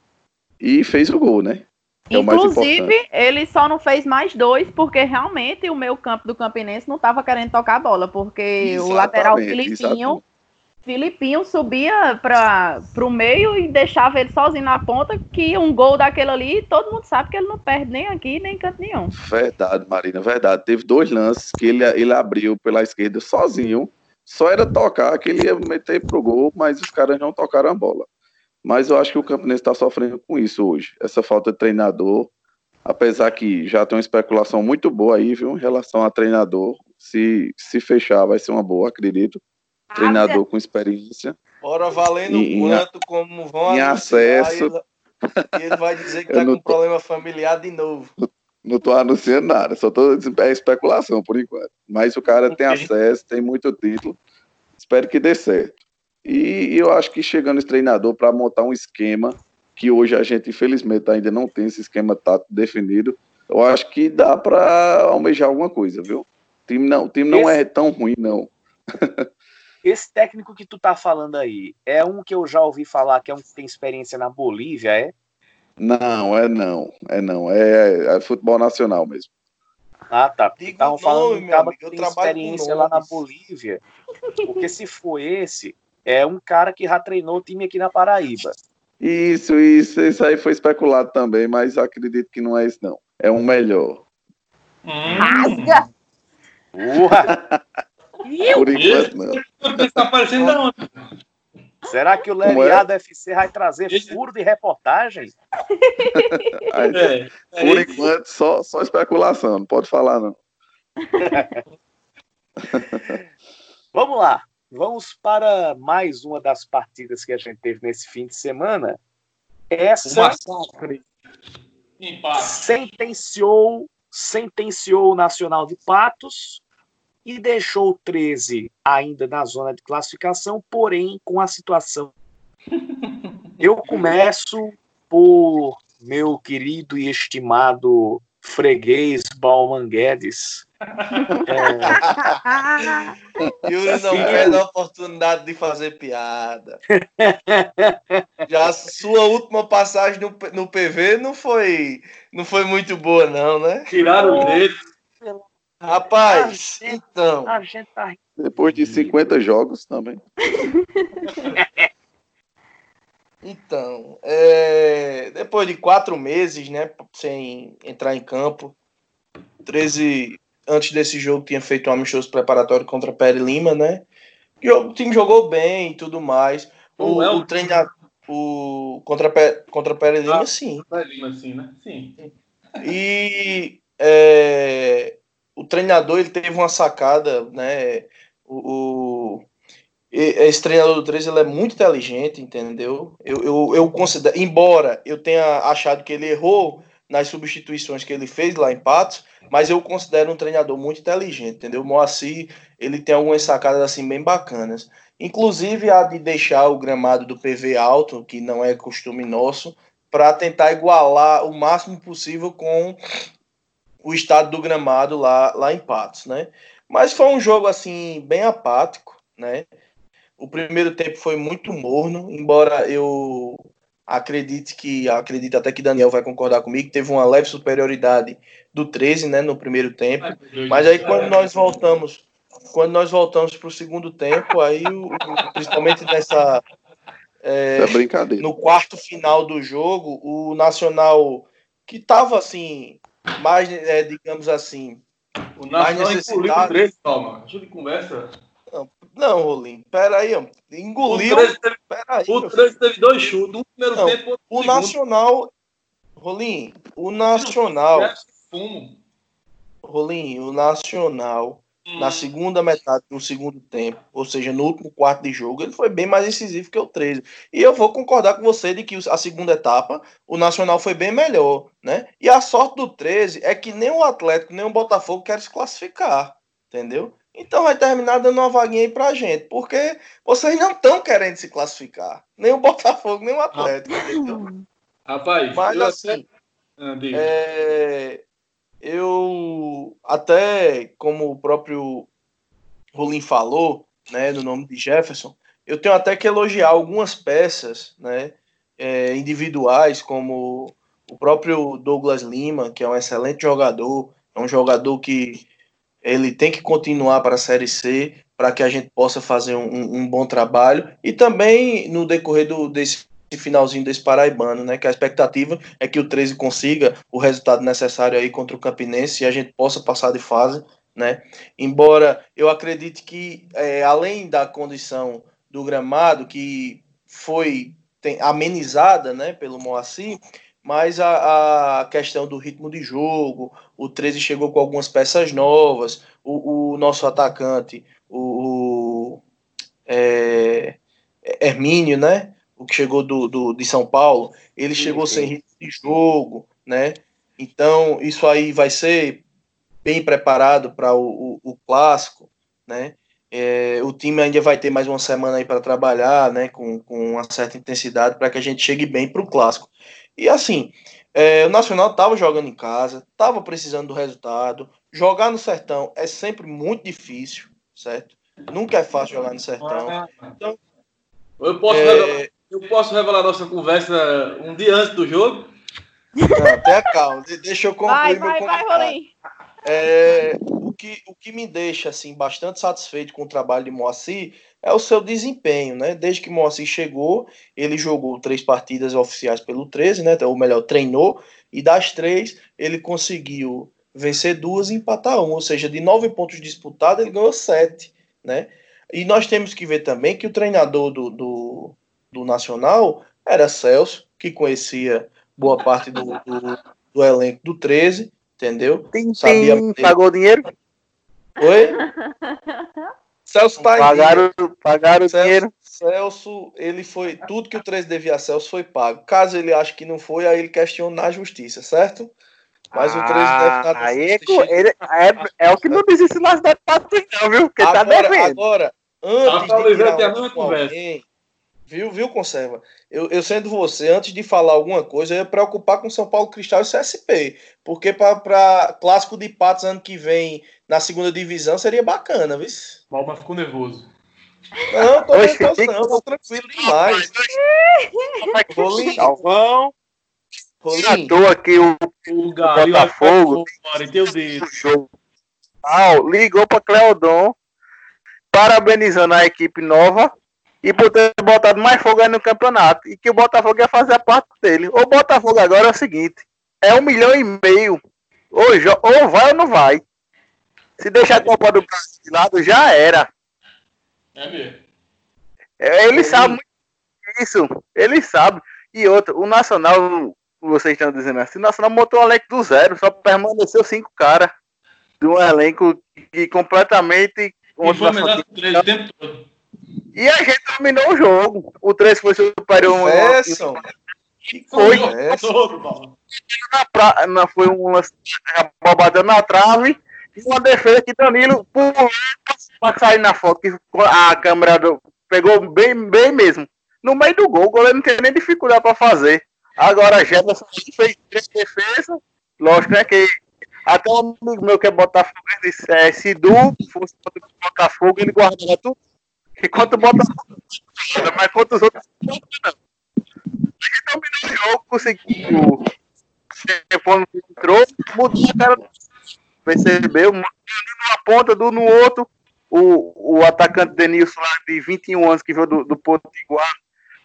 e fez o gol, né? É Inclusive, ele só não fez mais dois, porque realmente o meu campo do Campinense não estava querendo tocar a bola, porque exatamente, o lateral Filipinho, Filipinho subia para o meio e deixava ele sozinho na ponta, que um gol daquele ali, todo mundo sabe que ele não perde nem aqui, nem em canto nenhum. Verdade, Marina, verdade. Teve dois lances que ele, ele abriu pela esquerda sozinho, só era tocar que ele ia meter pro gol, mas os caras não tocaram a bola. Mas eu acho que o Campinense está sofrendo com isso hoje. Essa falta de treinador, apesar que já tem uma especulação muito boa aí, viu, em relação a treinador. Se, se fechar, vai ser uma boa, acredito. Ah, treinador com experiência. Ora, valendo Em- quanto, como vão em anunciar, acesso. E ele vai dizer que tá não com problema familiar de novo. Não tô anunciando nada, só tô dizendo é especulação por enquanto. Mas o cara tem acesso, tem muito título. Espero que dê certo. E eu acho que chegando esse treinador para montar um esquema que hoje a gente infelizmente ainda não tem esse esquema tático definido, eu acho que dá para almejar alguma coisa, viu? O time não, o time não Esse- é tão ruim não. Esse técnico que tu tá falando aí é um que eu já ouvi falar que é um que tem experiência na Bolívia, é? Não, é não, é não, é, é futebol nacional mesmo. Ah, tá. Estavam falando nome, de um cara amigo, que eu tem experiência lá na. Bolívia. Porque se for esse, é um cara que já treinou o time aqui na Paraíba. Isso, isso, isso aí foi especulado também, mas acredito que não é isso não. É um melhor. Hum, Rasga! Por enquanto não. Você tá aparecendo da onde? Será que o Como é? Leriado FC vai trazer furo de reportagem? Aí, É, é Por isso. enquanto, só, só especulação, não pode falar, não. Vamos lá. Vamos para mais uma das partidas que a gente teve nesse fim de semana. Essa sentenciou, sentenciou o Nacional de Patos e deixou o 13 ainda na zona de classificação, porém com a situação. Eu começo por meu querido e estimado freguês Bauman Guedes. É, Yuri não perde a oportunidade de fazer piada. Já a sua última passagem no, no PV não foi, não foi muito boa, não, né? Tiraram o dedo. Rapaz, Ah, gente. então. a gente tá. Depois de 50 jogos também. Então, é, depois de quatro meses, né, sem entrar em campo, 13, antes desse jogo, tinha feito um amistoso preparatório contra Pere Lima, né? E o time jogou bem e tudo mais. O, O El- o treinador, o, contra, contra Pere Lima, Ah. sim. Lima, assim, né? Sim. E é, o treinador ele teve uma sacada, né? O, o- esse treinador do 13 ele é muito inteligente, entendeu? Eu, eu, eu considero, embora eu tenha achado que ele errou nas substituições que ele fez lá em Patos, mas eu considero um treinador muito inteligente, entendeu? O Moacir, ele tem algumas sacadas assim bem bacanas. Inclusive a de deixar o gramado do PV alto, que não é costume nosso, para tentar igualar o máximo possível com o estado do gramado lá, lá em Patos, né? Mas foi um jogo assim bem apático, né? O primeiro tempo foi muito morno, embora eu acredite que acredito até que Daniel vai concordar comigo, teve uma leve superioridade do 13, né, no primeiro tempo. Mas aí quando nós voltamos, quando nós voltamos para o segundo tempo, aí o, principalmente nessa é, é brincadeira. no quarto final do jogo, o Nacional, que estava assim, mais, é, digamos assim. O Nacional mais o necessitado. 13, calma. Deixa de conversa. Não, Rolim, peraí, engoliu. O 13 teve, Peraí, o meu 13 teve dois chutes. Um primeiro Não, tempo, outro o segundo. Nacional. Rolim, o Nacional. Fumo. Rolim, o Nacional, Hum. na segunda metade do segundo tempo, ou seja, no último quarto de jogo, ele foi bem mais incisivo que o 13. E eu vou concordar com você de que a segunda etapa, o Nacional foi bem melhor, né? E a sorte do 13 é que nem o Atlético, nem o Botafogo querem se classificar, entendeu? Então vai terminar dando uma vaguinha aí pra gente, porque vocês não estão querendo se classificar. Nem o Botafogo, nem o Atlético? Rapaz, Mas eu assim, até... Ah, é, eu até como o próprio Rolim falou, né, no nome de Jefferson, eu tenho até que elogiar algumas peças, né, é, individuais, como o próprio Douglas Lima, que é um excelente jogador, é um jogador que ele tem que continuar para a Série C para que a gente possa fazer um, um- bom trabalho e também no decorrer do, desse finalzinho desse paraibano, né, que a expectativa é que o 13 consiga o resultado necessário aí contra o Campinense e a gente possa passar de fase, né? Embora eu acredite que é, além da condição do gramado que foi tem, amenizada, né, pelo Moacir, mas a, a questão do ritmo de jogo, o 13 chegou com algumas peças novas, o, o nosso atacante, o, o, é, Hermínio, né? O que chegou do, do, de São Paulo, ele sim, chegou sim. sem ritmo de jogo, né? Então, isso aí vai ser bem preparado para o, o, o, clássico, né? É, o time ainda vai ter mais uma semana aí para trabalhar, né? Com, com uma certa intensidade para que a gente chegue bem para o clássico. E assim, é, o Nacional estava jogando em casa, estava precisando do resultado. Jogar no Sertão é sempre muito difícil, certo? Nunca é fácil jogar no Sertão. Então, eu posso, é... revelar, eu posso revelar nossa conversa um dia antes do jogo? Não, tenha calma, deixa eu concluir vai, meu vai, comentário. Vai, é, o, que, o que me deixa assim bastante satisfeito com o trabalho de Moacir é o seu desempenho, né? Desde que Moacir chegou, ele jogou três partidas oficiais pelo 13, né? Ou melhor, treinou, e das três ele conseguiu vencer duas e empatar uma, ou seja, de nove pontos disputados ele ganhou sete, né? E nós temos que ver também que o treinador do, do, do Nacional era Celso, que conhecia boa parte do, do, do elenco do 13, entendeu? Tem, Sabia tem, pagou dinheiro? Oi? Celso tá pagaram, pagaram Celso, dinheiro. Celso, ele foi. Tudo que o 13 devia a Celso foi pago. Caso ele ache que não foi, aí ele questiona na justiça, certo? Mas ah, o 13 deve estar. Aí é, ele, é, é, o que não diz isso nas datas não, viu? Porque agora, tá devendo. Agora, antes tá de tirar com alguém, Viu, viu, Conserva? Eu, eu sendo você, antes de falar alguma coisa, eu ia preocupar com São Paulo Cristal e CSP. Porque para clássico de Patos ano que vem na segunda divisão seria bacana, viu? Palma ficou nervoso. Não, tô nervoso, não, tô tranquilo demais. Rolinho. Salvão. Rolinho. aqui o, o, Botafogo. ligou para Cleodon, parabenizando a equipe nova e por ter botado mais fogo aí no campeonato. E que o Botafogo ia fazer a parte dele. O Botafogo agora é o seguinte: é um milhão e meio. Ou, ou vai ou não vai. Se deixar a Copa do Brasil de lado, já era. É mesmo. É, ele é sabe muito isso. Ele sabe. E outro, o Nacional, vocês estão dizendo assim, o Nacional montou um elenco do zero, só permaneceu cinco caras de um elenco que completamente. E foi melhor o tempo todo. E a gente dominou o jogo. O 3 foi superior. Confessam. Foi. Na pra... foi uma bobada na trave uma defesa que Danilo pulou para sair na foto. Que a câmera do... pegou bem, bem mesmo. No meio do gol, o goleiro não tem nem dificuldade para fazer. Agora, Jefferson fez três defesas. Lógico, né? Que até um amigo meu que é Botafogo, ele disse: é, se Du fosse Botafogo, ele guardava tudo Enquanto bota mas quanto os outros não. Ele dominou o jogo, conseguiu. Telefone entrou, mudou a cara. Percebeu? Numa ponta, do no outro. O, o atacante Denilson lá de 21 anos que veio do, do Potiguar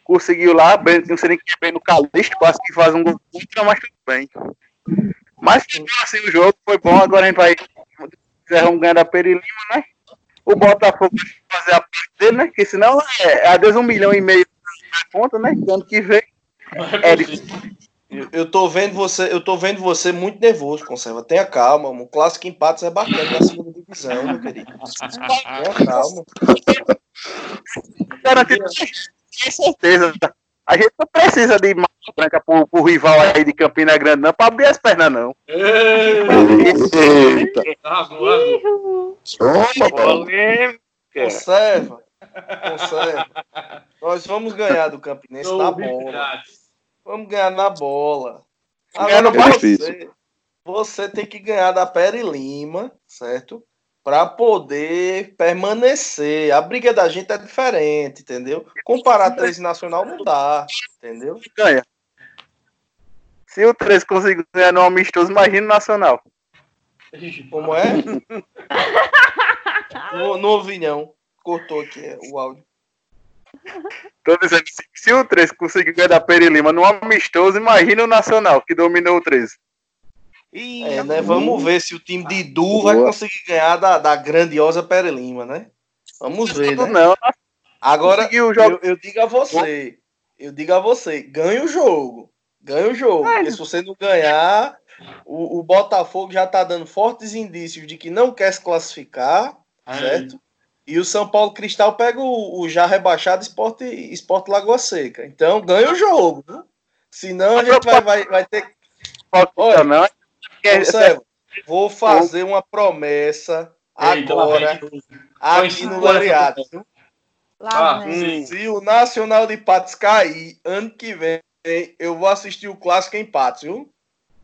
conseguiu lá, bem, não sei nem que é bem no Calixto, quase que faz um gol contra, mas tudo bem. Mas assim, o jogo foi bom, agora a gente vai um ganho da Perilima, né? o Botafogo fazer a parte dele, né? Porque senão é, é vezes um milhão e meio na conta, né? ano que vem. É, eu, eu tô vendo você, eu tô vendo você muito nervoso, conserva. Tenha calma, um clássico empate é bacana na segunda divisão, meu querido. Tenha calma. Garantido, com certeza. A gente não precisa de marca branca pro, pro rival aí de Campina Grande, não, pra abrir as pernas, não. Eita! Conserva. Conserva. Nós vamos ganhar do Campinense na bola. Vamos ganhar na bola. Agora, você, você tem que ganhar da Pere Lima, certo? para poder permanecer. A briga da gente é diferente, entendeu? Comparar 13 nacional não dá, entendeu? Ganha. Se o 13 conseguir ganhar no amistoso, imagina o nacional. Como é? no, no ouvi não. Cortou aqui é, o áudio. Tô dizendo, se o 13 conseguir ganhar da Peri Lima no amistoso, imagina o Nacional, que dominou o 13. É, né? Vamos ver se o time de Du vai conseguir ganhar da, da grandiosa Pere Lima, né? Vamos ver, né? Não. Agora, eu, eu, digo a você, eu digo a você, ganha o jogo. Ganha o jogo. Porque se você não ganhar, o, o Botafogo já tá dando fortes indícios de que não quer se classificar, certo? E o São Paulo Cristal pega o, o já rebaixado Esporte, Esporte Lagoa Seca. Então ganha o jogo. Viu? Senão a gente vai, vai, vai ter. Olha, não. Observa, vou fazer uma promessa agora aqui no Lariado. Ah, se o Nacional de Patos cair ano que vem, eu vou assistir o clássico em Patos, viu?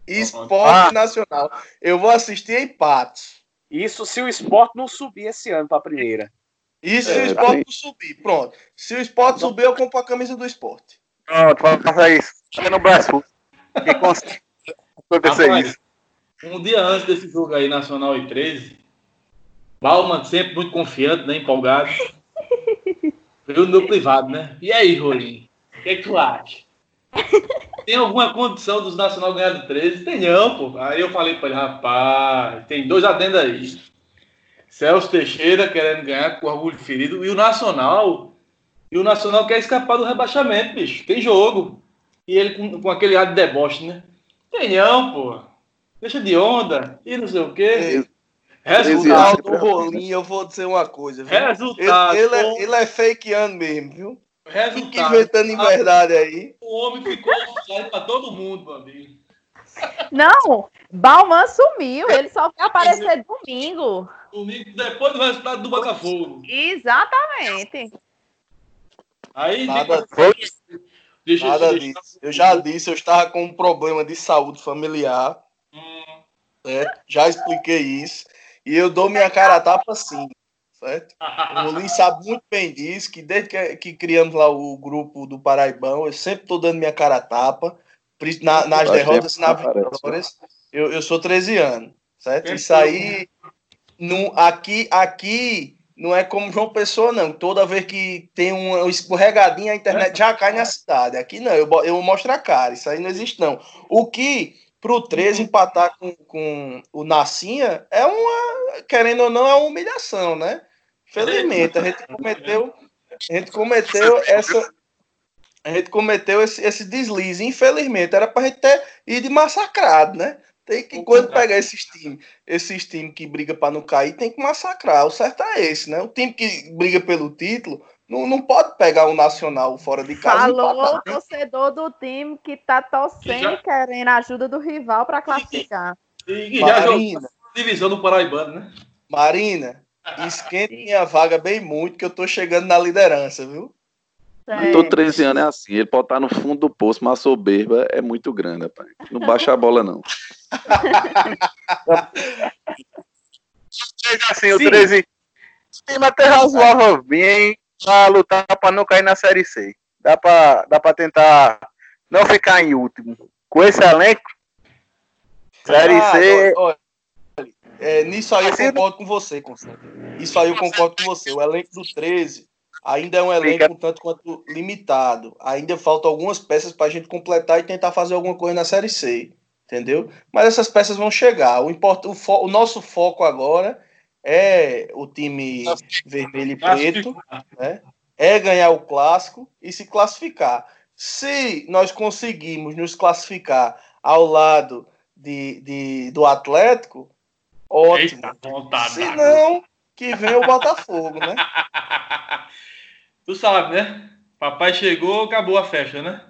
Esporte ah. Nacional. Eu vou assistir em Patos. Isso se o esporte não subir esse ano para a primeira. Isso se é, o esporte não subir. Pronto. Se o esporte subir, eu compro a camisa do esporte. Pronto, faça isso. Fica no braço. Que consegue acontecer Rapaz, isso. Um dia antes desse jogo aí, Nacional e 13, Bauman sempre muito confiante, né? Empolgado. Veio no meu privado, né? E aí, Rolim? O que, é que tu acha? Tem alguma condição dos Nacional ganhar do 13? Tem não, pô. Aí eu falei para ele, rapaz, tem dois adendos aí. Celso Teixeira querendo ganhar com orgulho ferido e o Nacional. E o Nacional quer escapar do rebaixamento, bicho. Tem jogo. E ele com, com aquele ar de deboche, né? Tem não, pô. Deixa de onda e não sei o quê. Resultado do Rolinho, eu vou dizer uma coisa. Viu? Resultado. Ele, ele, é, ele é fakeando mesmo, viu? Resultado. Fica inventando em verdade aí. O homem ficou oficial pra todo mundo, amigo. Não, Balman sumiu, ele só vai aparecer domingo. Domingo, depois do resultado do Botafogo. Exatamente. Aí, Nada, deixa, Nada deixa, disso. Eu já disse, eu estava com um problema de saúde familiar. Hum. Certo? Já expliquei isso. E eu dou minha cara a tapa sim, certo? O Rolim sabe muito bem disso, que desde que, que, criamos lá o grupo do Paraibão, eu sempre estou dando minha cara a tapa, na, nas derrotas e nas vitórias. Eu, eu sou 13 anos, certo? Isso aí, no, aqui, aqui não é como João Pessoa, não. Toda vez que tem um escorregadinho, a internet já cai na cidade. Aqui não, eu, eu mostro a cara, isso aí não existe não. O que para o 13 empatar com, com o Nassinha é uma, querendo ou não, é uma humilhação, né? Felizmente, a gente cometeu, a gente cometeu essa. A gente cometeu esse, esse deslize. Infelizmente, era para a gente ter ido massacrado, né? Tem que, quando pegar esses times, esses times que brigam para não cair, tem que massacrar. O certo é esse, né? O time que briga pelo título não, não pode pegar o Nacional fora de casa. Falou o torcedor do time que tá torcendo já... e querendo a ajuda do rival para classificar. E, e já Marina, divisão do Paraibano, né? Marina, esquente minha vaga bem muito, que eu tô chegando na liderança, viu? É. Tô 13 anos é assim, ele pode estar no fundo do poço, mas a soberba é muito grande, rapaz. Não baixa a bola, não. assim, o 13. Time até razoável bem, para lutar para não cair na Série C. Dá para dá pra tentar não ficar em último. Com esse elenco, Série ah, C. Olha, olha, é, nisso aí eu concordo com você, Constantino. Isso aí eu concordo com você. O elenco do 13 ainda é um elenco um tanto quanto limitado. Ainda faltam algumas peças para a gente completar e tentar fazer alguma coisa na Série C. Entendeu? Mas essas peças vão chegar. O, import... o, fo... o nosso foco agora é o time vermelho e preto, né? é ganhar o clássico e se classificar. Se nós conseguirmos nos classificar ao lado de, de do Atlético, ótimo. Eita, se não, que vem o Botafogo, né? tu sabe, né? Papai chegou, acabou a festa, né?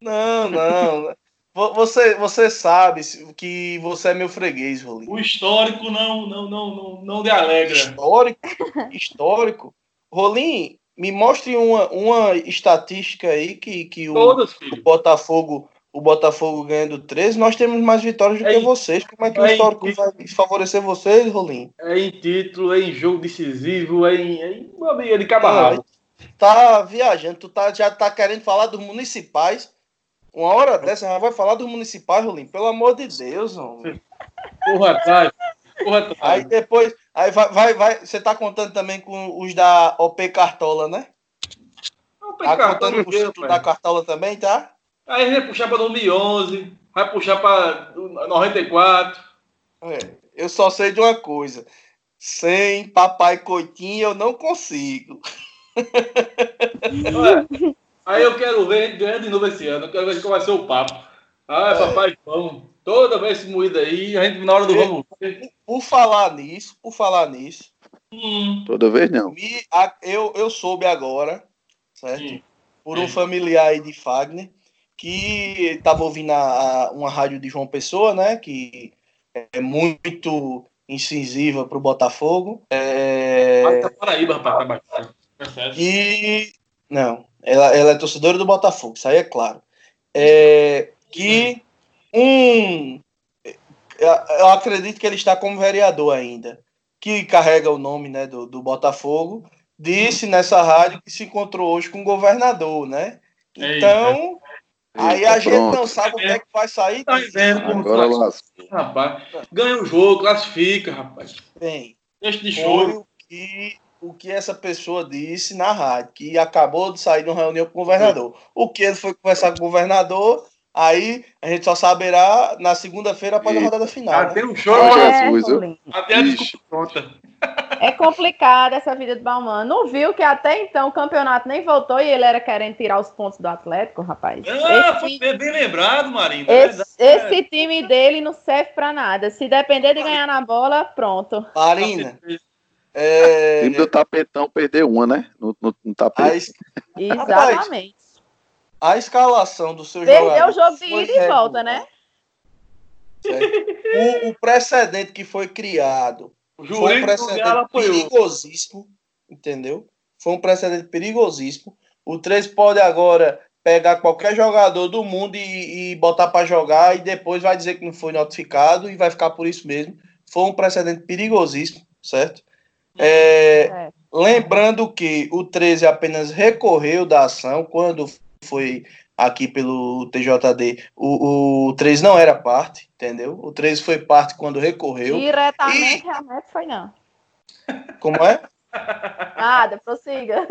Não, não. Você, você sabe que você é meu freguês, Rolim. O histórico não, não, não, não, não alegra. Histórico? histórico? Rolim, me mostre uma, uma estatística aí que, que o, o, Botafogo o Botafogo ganhando 13, nós temos mais vitórias do é que em, vocês. Como é que é o histórico vai favorecer vocês, Rolim? É em título, é em jogo decisivo, é em, é em, é de cabarrado. Tá viajando, tu tá, já tá querendo falar dos municipais uma hora dessa já vai falar dos municipais, Rolim. Pelo amor de Deus, homem. Porra atrás. Porra atrás. Aí depois. Aí vai, vai, vai. Você tá contando também com os da OP Cartola, né? OP tá contando com os da Cartola também, tá? Aí vai puxar pra 2011, vai puxar pra 94. É, eu só sei de uma coisa. Sem papai coitinho eu não consigo. Ué, Aí eu quero ver ganhando de novo esse ano. Eu quero ver qual vai ser o papo. Ah, é. papai vamos. Toda vez esse moído aí, a gente na hora do vamos Por falar nisso, por falar nisso, Hum. Toda vez não. Me, a, eu, eu soube agora, certo? Sim. Por um familiar aí de Fagner, que estava ouvindo a, a, uma rádio de João Pessoa, né? Que é muito incisiva para o Botafogo. É... Tá Paraíba, rapaz, tá E não, ela, ela é torcedora do Botafogo, isso aí é claro. É, que um. Eu acredito que ele está como vereador ainda, que carrega o nome né, do, do Botafogo, disse nessa rádio que se encontrou hoje com o governador, né? Então, aí a gente não sabe o que é que vai sair. Tá vendo Agora lascou. Rapaz, ganha o jogo, classifica, rapaz. Bem, Deixa de show. que o que essa pessoa disse na rádio, que acabou de sair de uma reunião com o governador. O que ele foi conversar com o governador, aí a gente só saberá na segunda-feira após a rodada final. Ah, né? tem um show, é, Jesus. Até a desculpa pronta. É complicado essa vida de Balman. Não viu que até então o campeonato nem voltou e ele era querendo tirar os pontos do Atlético, rapaz? Ah, esse, foi bem lembrado, Marinho. Esse, esse, time dele não serve para nada. Se depender de ganhar na bola, pronto. Marina, é... O time do tapetão perdeu uma, né? No, no, no tapete. A... Exatamente. A escalação do seu Perdeu jogador. Perdeu o jogo de ida e volta, né? O, o, precedente que foi criado o foi um precedente perigosíssimo, entendeu? Foi um precedente perigosíssimo. O 3 pode agora pegar qualquer jogador do mundo e, e botar para jogar e depois vai dizer que não foi notificado e vai ficar por isso mesmo. Foi um precedente perigosíssimo, certo? É, é. Lembrando que o 13 apenas recorreu da ação quando foi aqui pelo TJD. O, o 13 não era parte, entendeu? O 13 foi parte quando recorreu. Diretamente, e... realmente foi não. Como é? Nada, prossiga.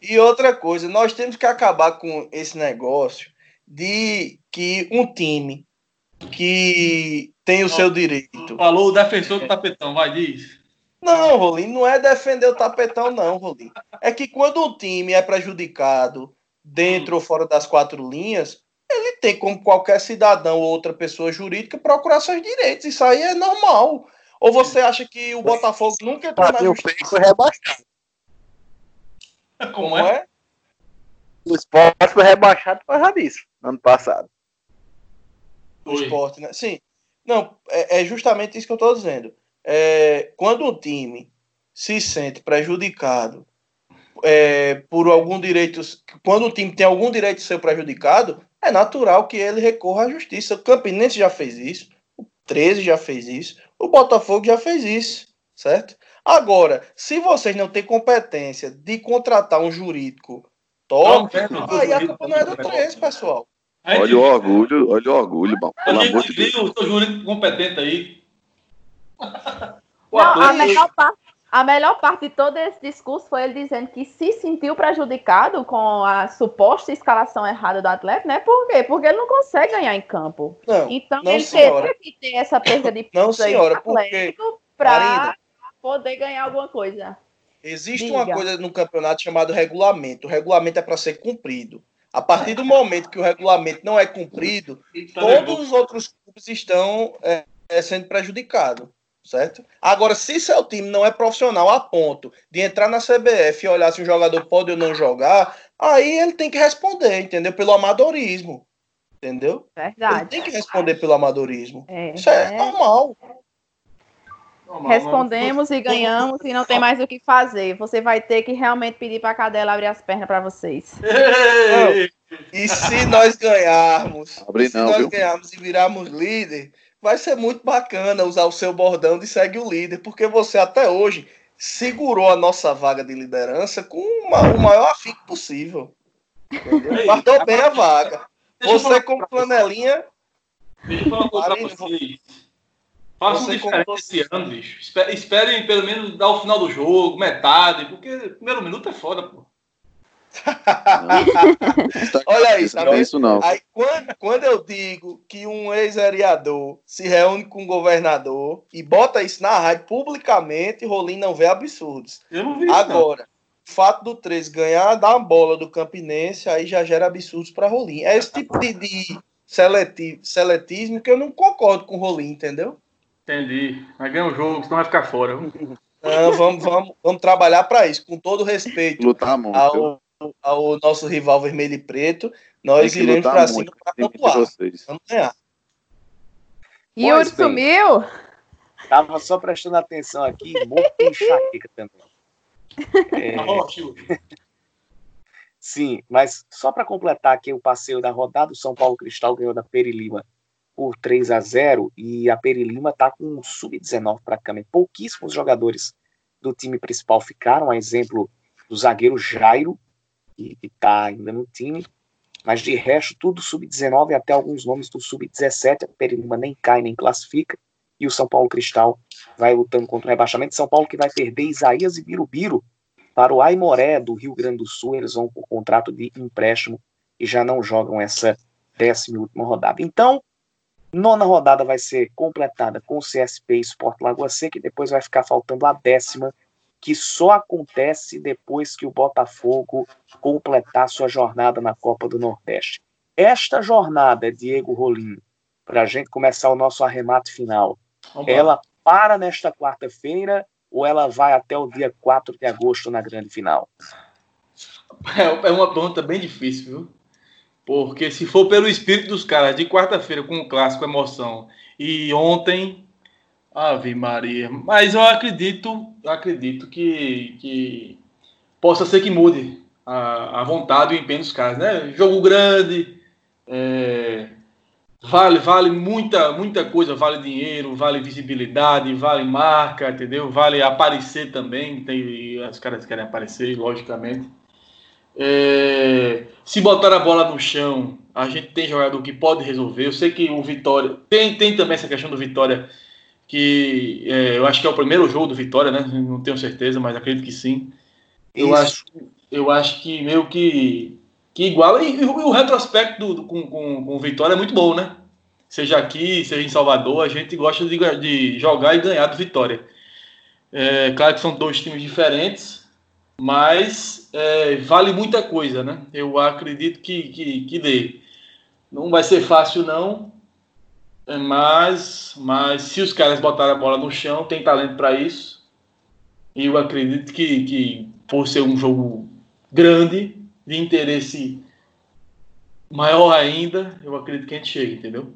E outra coisa, nós temos que acabar com esse negócio de que um time que tem o seu direito. Falou o defensor do tapetão, vai, diz. Não, Rolim, não é defender o tapetão, não, Rolim. É que quando um time é prejudicado dentro hum. ou fora das quatro linhas, ele tem, como qualquer cidadão ou outra pessoa jurídica, procurar seus direitos. Isso aí é normal. Ou você acha que o Botafogo nunca entrou na justiça? Foi rebaixado. Como é? O esporte foi rebaixado por causa disso, ano passado. O esporte, né? Sim. Não, é, é justamente isso que eu estou dizendo é, quando o time se sente prejudicado é, por algum direito, quando o time tem algum direito de ser prejudicado, é natural que ele recorra à justiça. O Campinense já fez isso, o 13 já fez isso, o Botafogo já fez isso, certo? Agora, se vocês não têm competência de contratar um jurídico top, aí a culpa não é do 13, pessoal. Olha o orgulho, olha o orgulho, bom. Pelo amor de Deus. o seu jurídico competente aí. Não, a melhor, parte, a melhor parte de todo esse discurso foi ele dizendo que se sentiu prejudicado com a suposta escalação errada do atleta, né? Por quê? Porque ele não consegue ganhar em campo. Não, então não, ele teria que ter essa perda de não, senhora, para poder ganhar alguma coisa. Existe Diga. uma coisa no campeonato chamado regulamento. O regulamento é para ser cumprido. A partir do momento que o regulamento não é cumprido, tá todos os outros clubes estão é, sendo prejudicados certo? Agora, se seu time não é profissional a ponto de entrar na CBF e olhar se o jogador pode ou não jogar, aí ele tem que responder, entendeu? Pelo amadorismo, entendeu? Verdade. Ele tem que responder pelo amadorismo. É, Isso é, é... normal. Respondemos e ganhamos e não tem mais o que fazer. Você vai ter que realmente pedir para a cadela abrir as pernas para vocês. e se nós ganharmos, Abre se nós viu? ganharmos e virarmos líder, vai ser muito bacana usar o seu bordão de segue o líder, porque você até hoje segurou a nossa vaga de liderança com uma, o maior afinco possível. Guardou bem a vaga. Você com flanelinha. Deixa eu falar uma coisa pra vocês. Façam diferente como... esse ano, bicho. Esperem pelo menos dar o final do jogo, metade, porque primeiro minuto é foda, pô. Olha aí, tá não, isso não. Aí, quando, quando eu digo que um ex-vereador se reúne com o um governador e bota isso na rádio publicamente, Rolim não vê absurdos. Eu não vi Agora, o fato do 3 ganhar da bola do Campinense aí já gera absurdos para Rolim. É esse tipo de, de seletivo, seletismo que eu não concordo com o Rolim, entendeu? Entendi. Vai ganhar um jogo, senão vai ficar fora. Não, vamos, vamos, vamos trabalhar para isso, com todo respeito Lutar muito. ao, ao nosso rival vermelho e preto. Nós iremos para cima para pontuar. Vamos ganhar. E o sumiu? Tava só prestando atenção aqui, morto e enxaqueca também. É... Sim, mas só para completar aqui o passeio da rodada, o São Paulo Cristal ganhou da Perilima por 3 a 0 e a Perilima está com um sub-19 praticamente. Pouquíssimos jogadores do time principal ficaram, a exemplo do zagueiro Jairo, que está ainda no time, mas de resto, tudo sub-19 até alguns nomes do sub-17. A Perilima nem cai nem classifica e o São Paulo Cristal vai lutando contra o rebaixamento. São Paulo que vai perder Isaías e Birubiru para o Aimoré do Rio Grande do Sul. Eles vão por contrato de empréstimo e já não jogam essa décima e última rodada. Então, nona rodada vai ser completada com o CSP e Sport Lagoa Seca e depois vai ficar faltando a décima, que só acontece depois que o Botafogo completar sua jornada na Copa do Nordeste. Esta jornada, Diego Rolim, para a gente começar o nosso arremate final, ela para nesta quarta-feira ou ela vai até o dia 4 de agosto na grande final? É, é uma pergunta bem difícil, viu? Porque se for pelo espírito dos caras de quarta-feira com o clássico emoção e ontem, Ave Maria. Mas eu acredito, eu acredito que, que possa ser que mude a, a vontade e o empenho dos caras, né? Jogo grande, é, Vale, vale muita, muita coisa, vale dinheiro, vale visibilidade, vale marca, entendeu? Vale aparecer também, tem, os caras querem aparecer, logicamente. É, se botar a bola no chão, a gente tem jogador que pode resolver. Eu sei que o Vitória tem, tem também essa questão do Vitória, que é, eu acho que é o primeiro jogo do Vitória, né? Não tenho certeza, mas acredito que sim. Eu acho, eu acho que meio que que iguala. E, e o retrospecto do, do, com, com, com o Vitória é muito bom, né? Seja aqui, seja em Salvador, a gente gosta de, de jogar e ganhar do Vitória. É, claro que são dois times diferentes, mas é, vale muita coisa, né? Eu acredito que, que, que dê. Não vai ser fácil, não, mas, mas se os caras botarem a bola no chão, tem talento para isso. E eu acredito que, que, por ser um jogo grande, de interesse maior ainda, eu acredito que a gente chega, entendeu?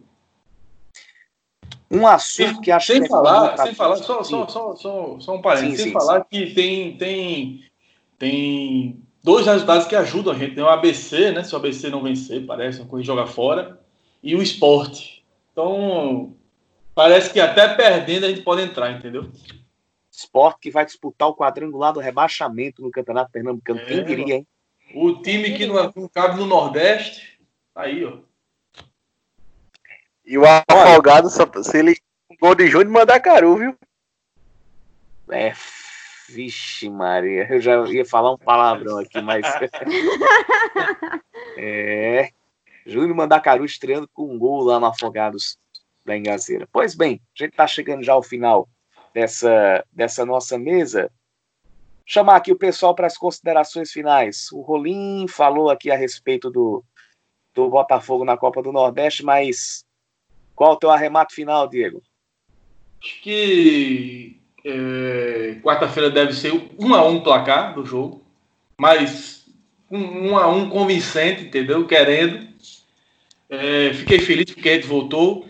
Um assunto que acho sem que é falar, é sem falar, só, só, só, só, só um parênteses, sim, sem sim, falar sim. que tem, tem, tem dois resultados que ajudam a gente. Tem o ABC, né? Se o ABC não vencer, parece, uma coisa jogar fora, e o esporte. Então, parece que até perdendo a gente pode entrar, entendeu? Esporte que vai disputar o quadrangular do rebaixamento no Campeonato Pernambucano. É, Quem diria, hein? O time que não, não cabe no Nordeste, tá aí, ó. E o Afogado, se ele gol de Júnior, manda Caru, viu? É, vixe Maria, eu já ia falar um palavrão aqui, mas... é, Júnior Mandacaru estreando com um gol lá no Afogados da Engazeira. Pois bem, a gente está chegando já ao final dessa, dessa nossa mesa chamar aqui o pessoal para as considerações finais. O Rolim falou aqui a respeito do, do Botafogo na Copa do Nordeste, mas qual o teu arremate final, Diego? Acho que é, quarta-feira deve ser um a um placar do jogo, mas um, um a um convincente, entendeu? Querendo. É, fiquei feliz porque gente voltou.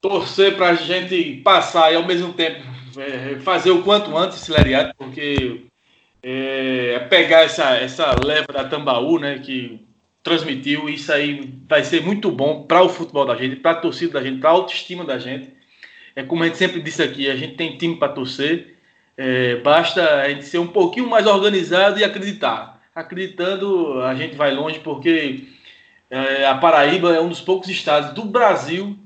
Torcer para a gente passar e ao mesmo tempo é, fazer o quanto antes esse lariado, porque é, pegar essa, essa leva da Tambaú, né, que transmitiu, isso aí vai ser muito bom para o futebol da gente, para a torcida da gente, para a autoestima da gente. É como a gente sempre disse aqui, a gente tem time para torcer, é, basta a gente ser um pouquinho mais organizado e acreditar. Acreditando, a gente vai longe, porque é, a Paraíba é um dos poucos estados do Brasil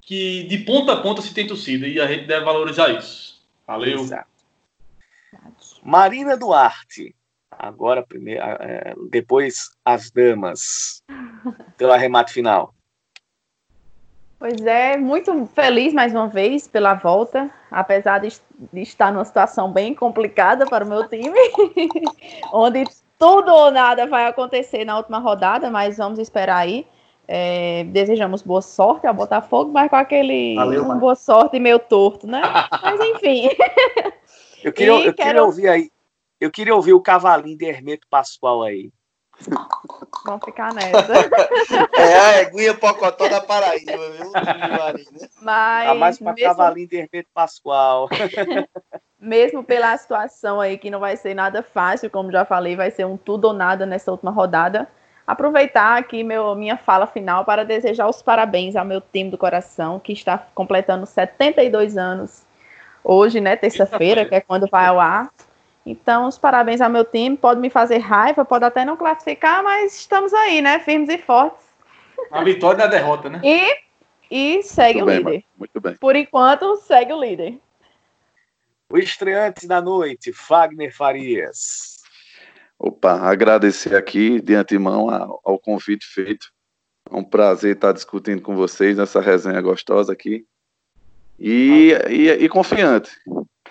que de ponta a ponta se tem torcida e a gente deve valorizar isso. Valeu. Exato. Marina Duarte. Agora, primeiro, é, depois as damas. Pelo arremate final. Pois é, muito feliz mais uma vez pela volta, apesar de, de estar numa situação bem complicada para o meu time, onde tudo ou nada vai acontecer na última rodada, mas vamos esperar aí. É, desejamos boa sorte ao Botafogo, mas com aquele Valeu, boa sorte meio torto, né? Mas enfim. Eu queria, eu quero... queria ouvir aí. Eu queria ouvir o cavalinho de Hermeto Pascoal aí. Vamos ficar nessa. é a eguinha pocotó da Paraíba, viu? Mas, tá mais pra mesmo... cavalinho de Hermeto Pascoal. Mesmo pela situação aí, que não vai ser nada fácil, como já falei, vai ser um tudo ou nada nessa última rodada. Aproveitar aqui meu, minha fala final para desejar os parabéns ao meu time do coração, que está completando 72 anos hoje, né, terça-feira, que é quando vai ao ar. Então, os parabéns ao meu time. Pode me fazer raiva, pode até não classificar, mas estamos aí, né? Firmes e fortes. A vitória da derrota, né? E, e segue muito o bem, líder. Muito bem. Por enquanto, segue o líder. O estreante da noite, Fagner Farias. Opa, agradecer aqui de antemão ao, convite feito. É um prazer estar discutindo com vocês nessa resenha gostosa aqui. E, e, e confiante.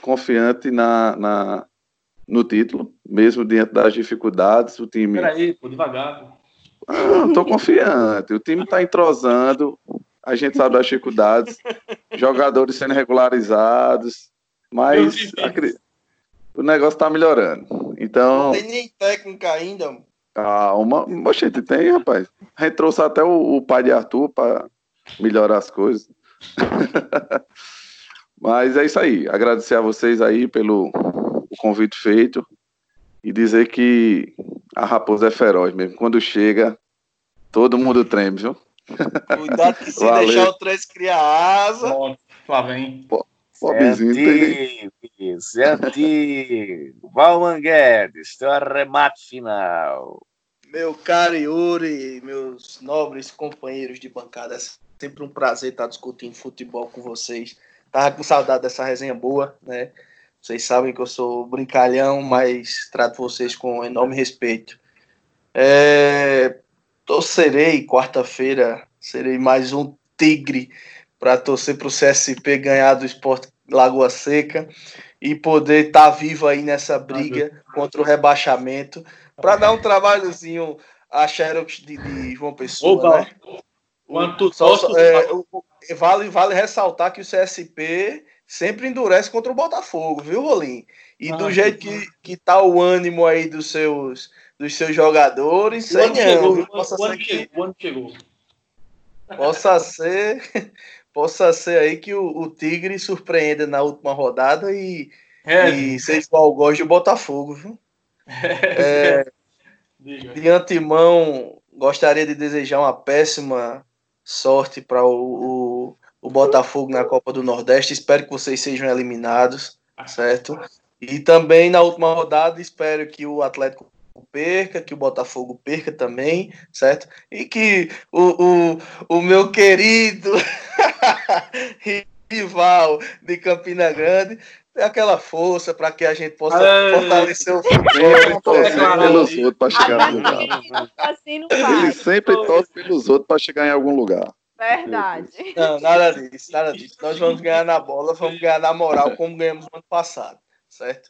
Confiante na, na, no título, mesmo diante das dificuldades, o time. Peraí, pô, devagar. Ah, tô confiante. O time está entrosando, a gente sabe das dificuldades, jogadores sendo regularizados, mas o negócio está melhorando. Então. Não tem nem técnica ainda. Calma, a gente tem, rapaz. A gente trouxe até o, o pai de Arthur para melhorar as coisas. mas é isso aí. Agradecer a vocês aí pelo, o convite feito e dizer que a raposa é feroz mesmo. Quando chega, todo mundo treme, viu? Cuidado que se Valeu. deixar o três criar asa. Lá vem. Pobrezinho, tem Zé Valman Guedes, teu arremate final. Meu caro Yuri, meus nobres companheiros de bancada, é sempre um prazer estar discutindo futebol com vocês. Tava com saudade dessa resenha boa, né? Vocês sabem que eu sou brincalhão, mas trato vocês com enorme respeito. É, torcerei quarta-feira, serei mais um tigre para torcer para o CSP ganhar do Esporte Lagoa Seca e poder estar tá vivo aí nessa briga contra o rebaixamento para dar um trabalhozinho a Xerox de, de João Pessoa, Oba. né? Quanto só, só, é, vale, vale ressaltar que o CSP sempre endurece contra o Botafogo, viu, Rolim? E ah, do jeito que, que tá o ânimo aí dos seus, dos seus jogadores, o ano chegou, o, ano que, o ano chegou. Possa ser, possa ser aí que o, o Tigre surpreenda na última rodada e, é. e seja o algoz do Botafogo, viu? É, de antemão, gostaria de desejar uma péssima sorte para o, o o Botafogo na Copa do Nordeste. Espero que vocês sejam eliminados, certo? E também na última rodada, espero que o Atlético perca, que o Botafogo perca também, certo? E que o, o, o meu querido rival de Campina Grande dê aquela força para que a gente possa fortalecer o futebol. pelos outros para chegar no lugar. Assim Ele sempre torce pelos outros para chegar em algum lugar. Verdade. Não, nada disso, nada disso. Nós vamos ganhar na bola, vamos ganhar na moral, como ganhamos no ano passado, certo?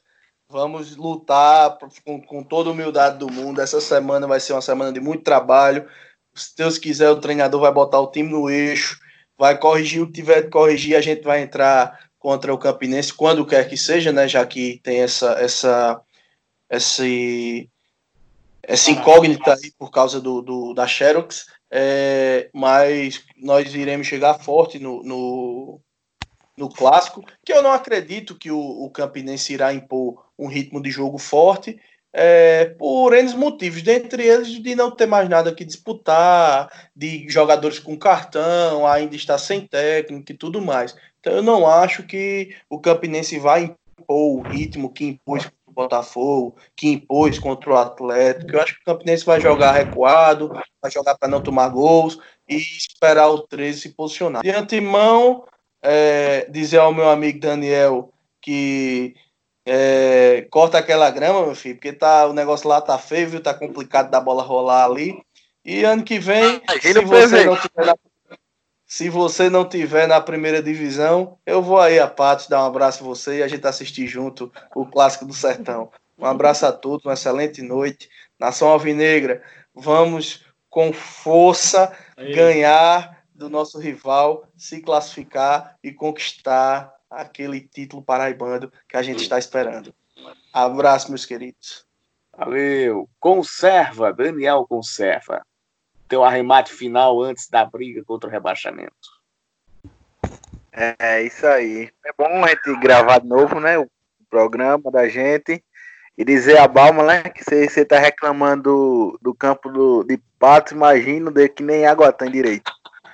Vamos lutar com, com toda a humildade do mundo. Essa semana vai ser uma semana de muito trabalho. Se Deus quiser, o treinador vai botar o time no eixo, vai corrigir o que tiver de corrigir. A gente vai entrar contra o Campinense, quando quer que seja, né? Já que tem essa, essa, esse, essa incógnita aí por causa do, do da Xerox é, mas nós iremos chegar forte no, no, no, clássico, que eu não acredito que o, o Campinense irá impor um ritmo de jogo forte, é, por N motivos, dentre eles de não ter mais nada que disputar, de jogadores com cartão, ainda estar sem técnico e tudo mais. Então eu não acho que o Campinense vai impor o ritmo que impôs o Botafogo, que impôs contra o Atlético. Eu acho que o Campinense vai jogar recuado, vai jogar para não tomar gols e esperar o 13 se posicionar. De antemão, é, dizer ao meu amigo Daniel que é, corta aquela grama, meu filho, porque tá, o negócio lá tá feio, viu? Tá complicado da bola rolar ali. E ano que vem, ah, se você não tiver na se você não tiver na primeira divisão, eu vou aí a Patos dar um abraço a você e a gente assistir junto o Clássico do Sertão. Um abraço a todos, uma excelente noite. Nação Alvinegra, vamos com força aí. ganhar do nosso rival, se classificar e conquistar aquele título paraibano que a gente está esperando. Abraço, meus queridos. Valeu. Conserva, Daniel Conserva. Teu arremate final antes da briga contra o rebaixamento. É, é isso aí. É bom a gente gravar de novo, né? O programa da gente. E dizer a Balma, né? Que você tá reclamando do, do campo do, de pato, imagino, de que nem água tem direito.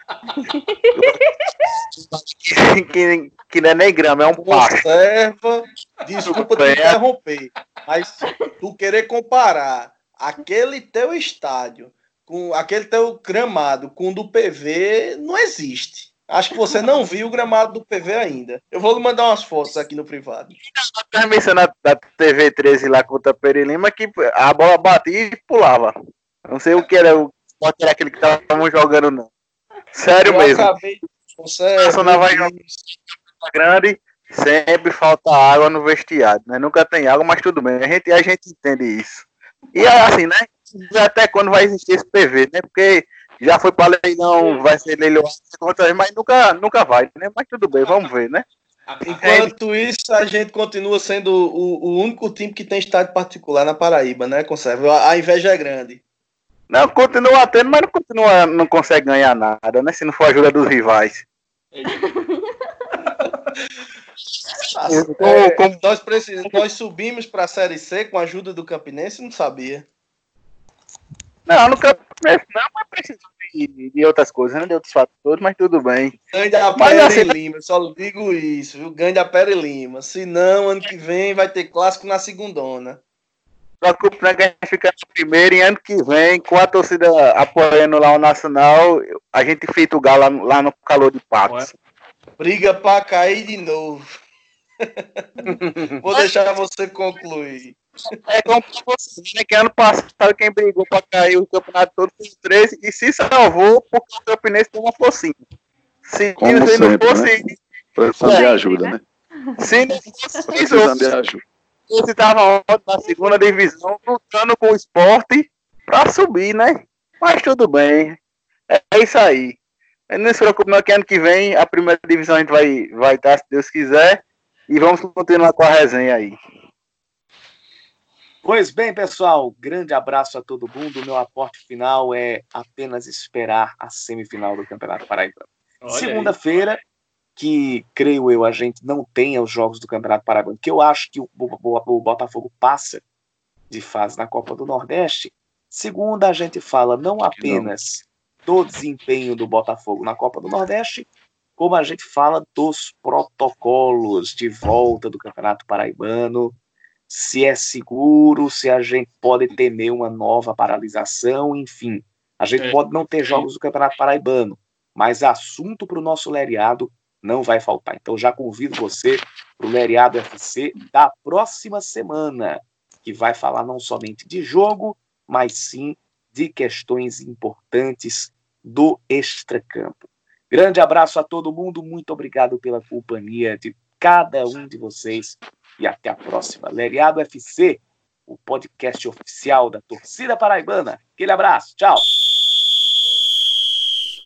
que, que, não é nem grama, é um pasto. Observa, desculpa te interromper, mas tu querer comparar aquele teu estádio com aquele teu gramado com o do PV não existe. Acho que você não viu o gramado do PV ainda. Eu vou lhe mandar umas fotos aqui no privado. A transmissão da TV 13 lá contra Peri Lima que a bola batia e pulava. Não sei o que era, o que era aquele que estavam jogando, não. Sério Eu mesmo. Acabei de vai grande, sempre falta água no vestiário, né? Nunca tem água, mas tudo bem. A gente, a gente entende isso. E assim, né? Até quando vai existir esse PV, né? Porque já foi para leilão, vai ser leilão, mas nunca, nunca vai, né? Mas tudo bem, vamos ver, né? Enquanto isso, a gente continua sendo o, o único time que tem estádio particular na Paraíba, né, Conserva? A inveja é grande. Não, continua tendo, mas não continua, não consegue ganhar nada, né? Se não for a ajuda dos rivais. é, como... nós, precisamos, nós subimos para a Série C com a ajuda do Campinense, não sabia. Não, no Campinense não, mas precisa de, de outras coisas, né? De outros fatores, mas tudo bem. Ganhe da Pere assim, Lima, só digo isso, viu? Ganhe da Pere Lima. Se não, ano que vem vai ter clássico na segundona. Preocupe não é ficar no primeiro e ano que vem, com a torcida apoiando lá o Nacional, a gente feita o galo lá, lá no calor de Patos. Briga pra cair de novo. Vou deixar você concluir. É como você, né? Que ano passado quem brigou para cair o campeonato todo foi o 13 e se salvou porque o Campinense tem uma focinha. Se como não sempre, fosse. Né? Precisando de ajuda, né? Se não fosse isso, de ajuda. Você estava na segunda divisão lutando com o esporte para subir, né? Mas tudo bem. É, é isso aí. Não se preocupe, não, que ano que vem a primeira divisão a gente vai, vai estar, se Deus quiser. E vamos continuar com a resenha aí. Pois bem, pessoal, grande abraço a todo mundo. O meu aporte final é apenas esperar a semifinal do Campeonato Paraibano. Segunda-feira, que creio eu a gente não tenha os jogos do Campeonato Paraibano, que eu acho que o, o, o Botafogo passa de fase na Copa do Nordeste. Segunda, a gente fala não apenas do desempenho do Botafogo na Copa do Nordeste, como a gente fala dos protocolos de volta do Campeonato Paraibano se é seguro, se a gente pode temer uma nova paralisação, enfim. A gente é. pode não ter jogos do Campeonato Paraibano, mas assunto para o nosso Leriado não vai faltar. Então já convido você para o Leriado FC da próxima semana, que vai falar não somente de jogo, mas sim de questões importantes do extracampo. Grande abraço a todo mundo, muito obrigado pela companhia de cada um de vocês e até a próxima. Leriado FC, o podcast oficial da torcida paraibana. Aquele abraço, tchau.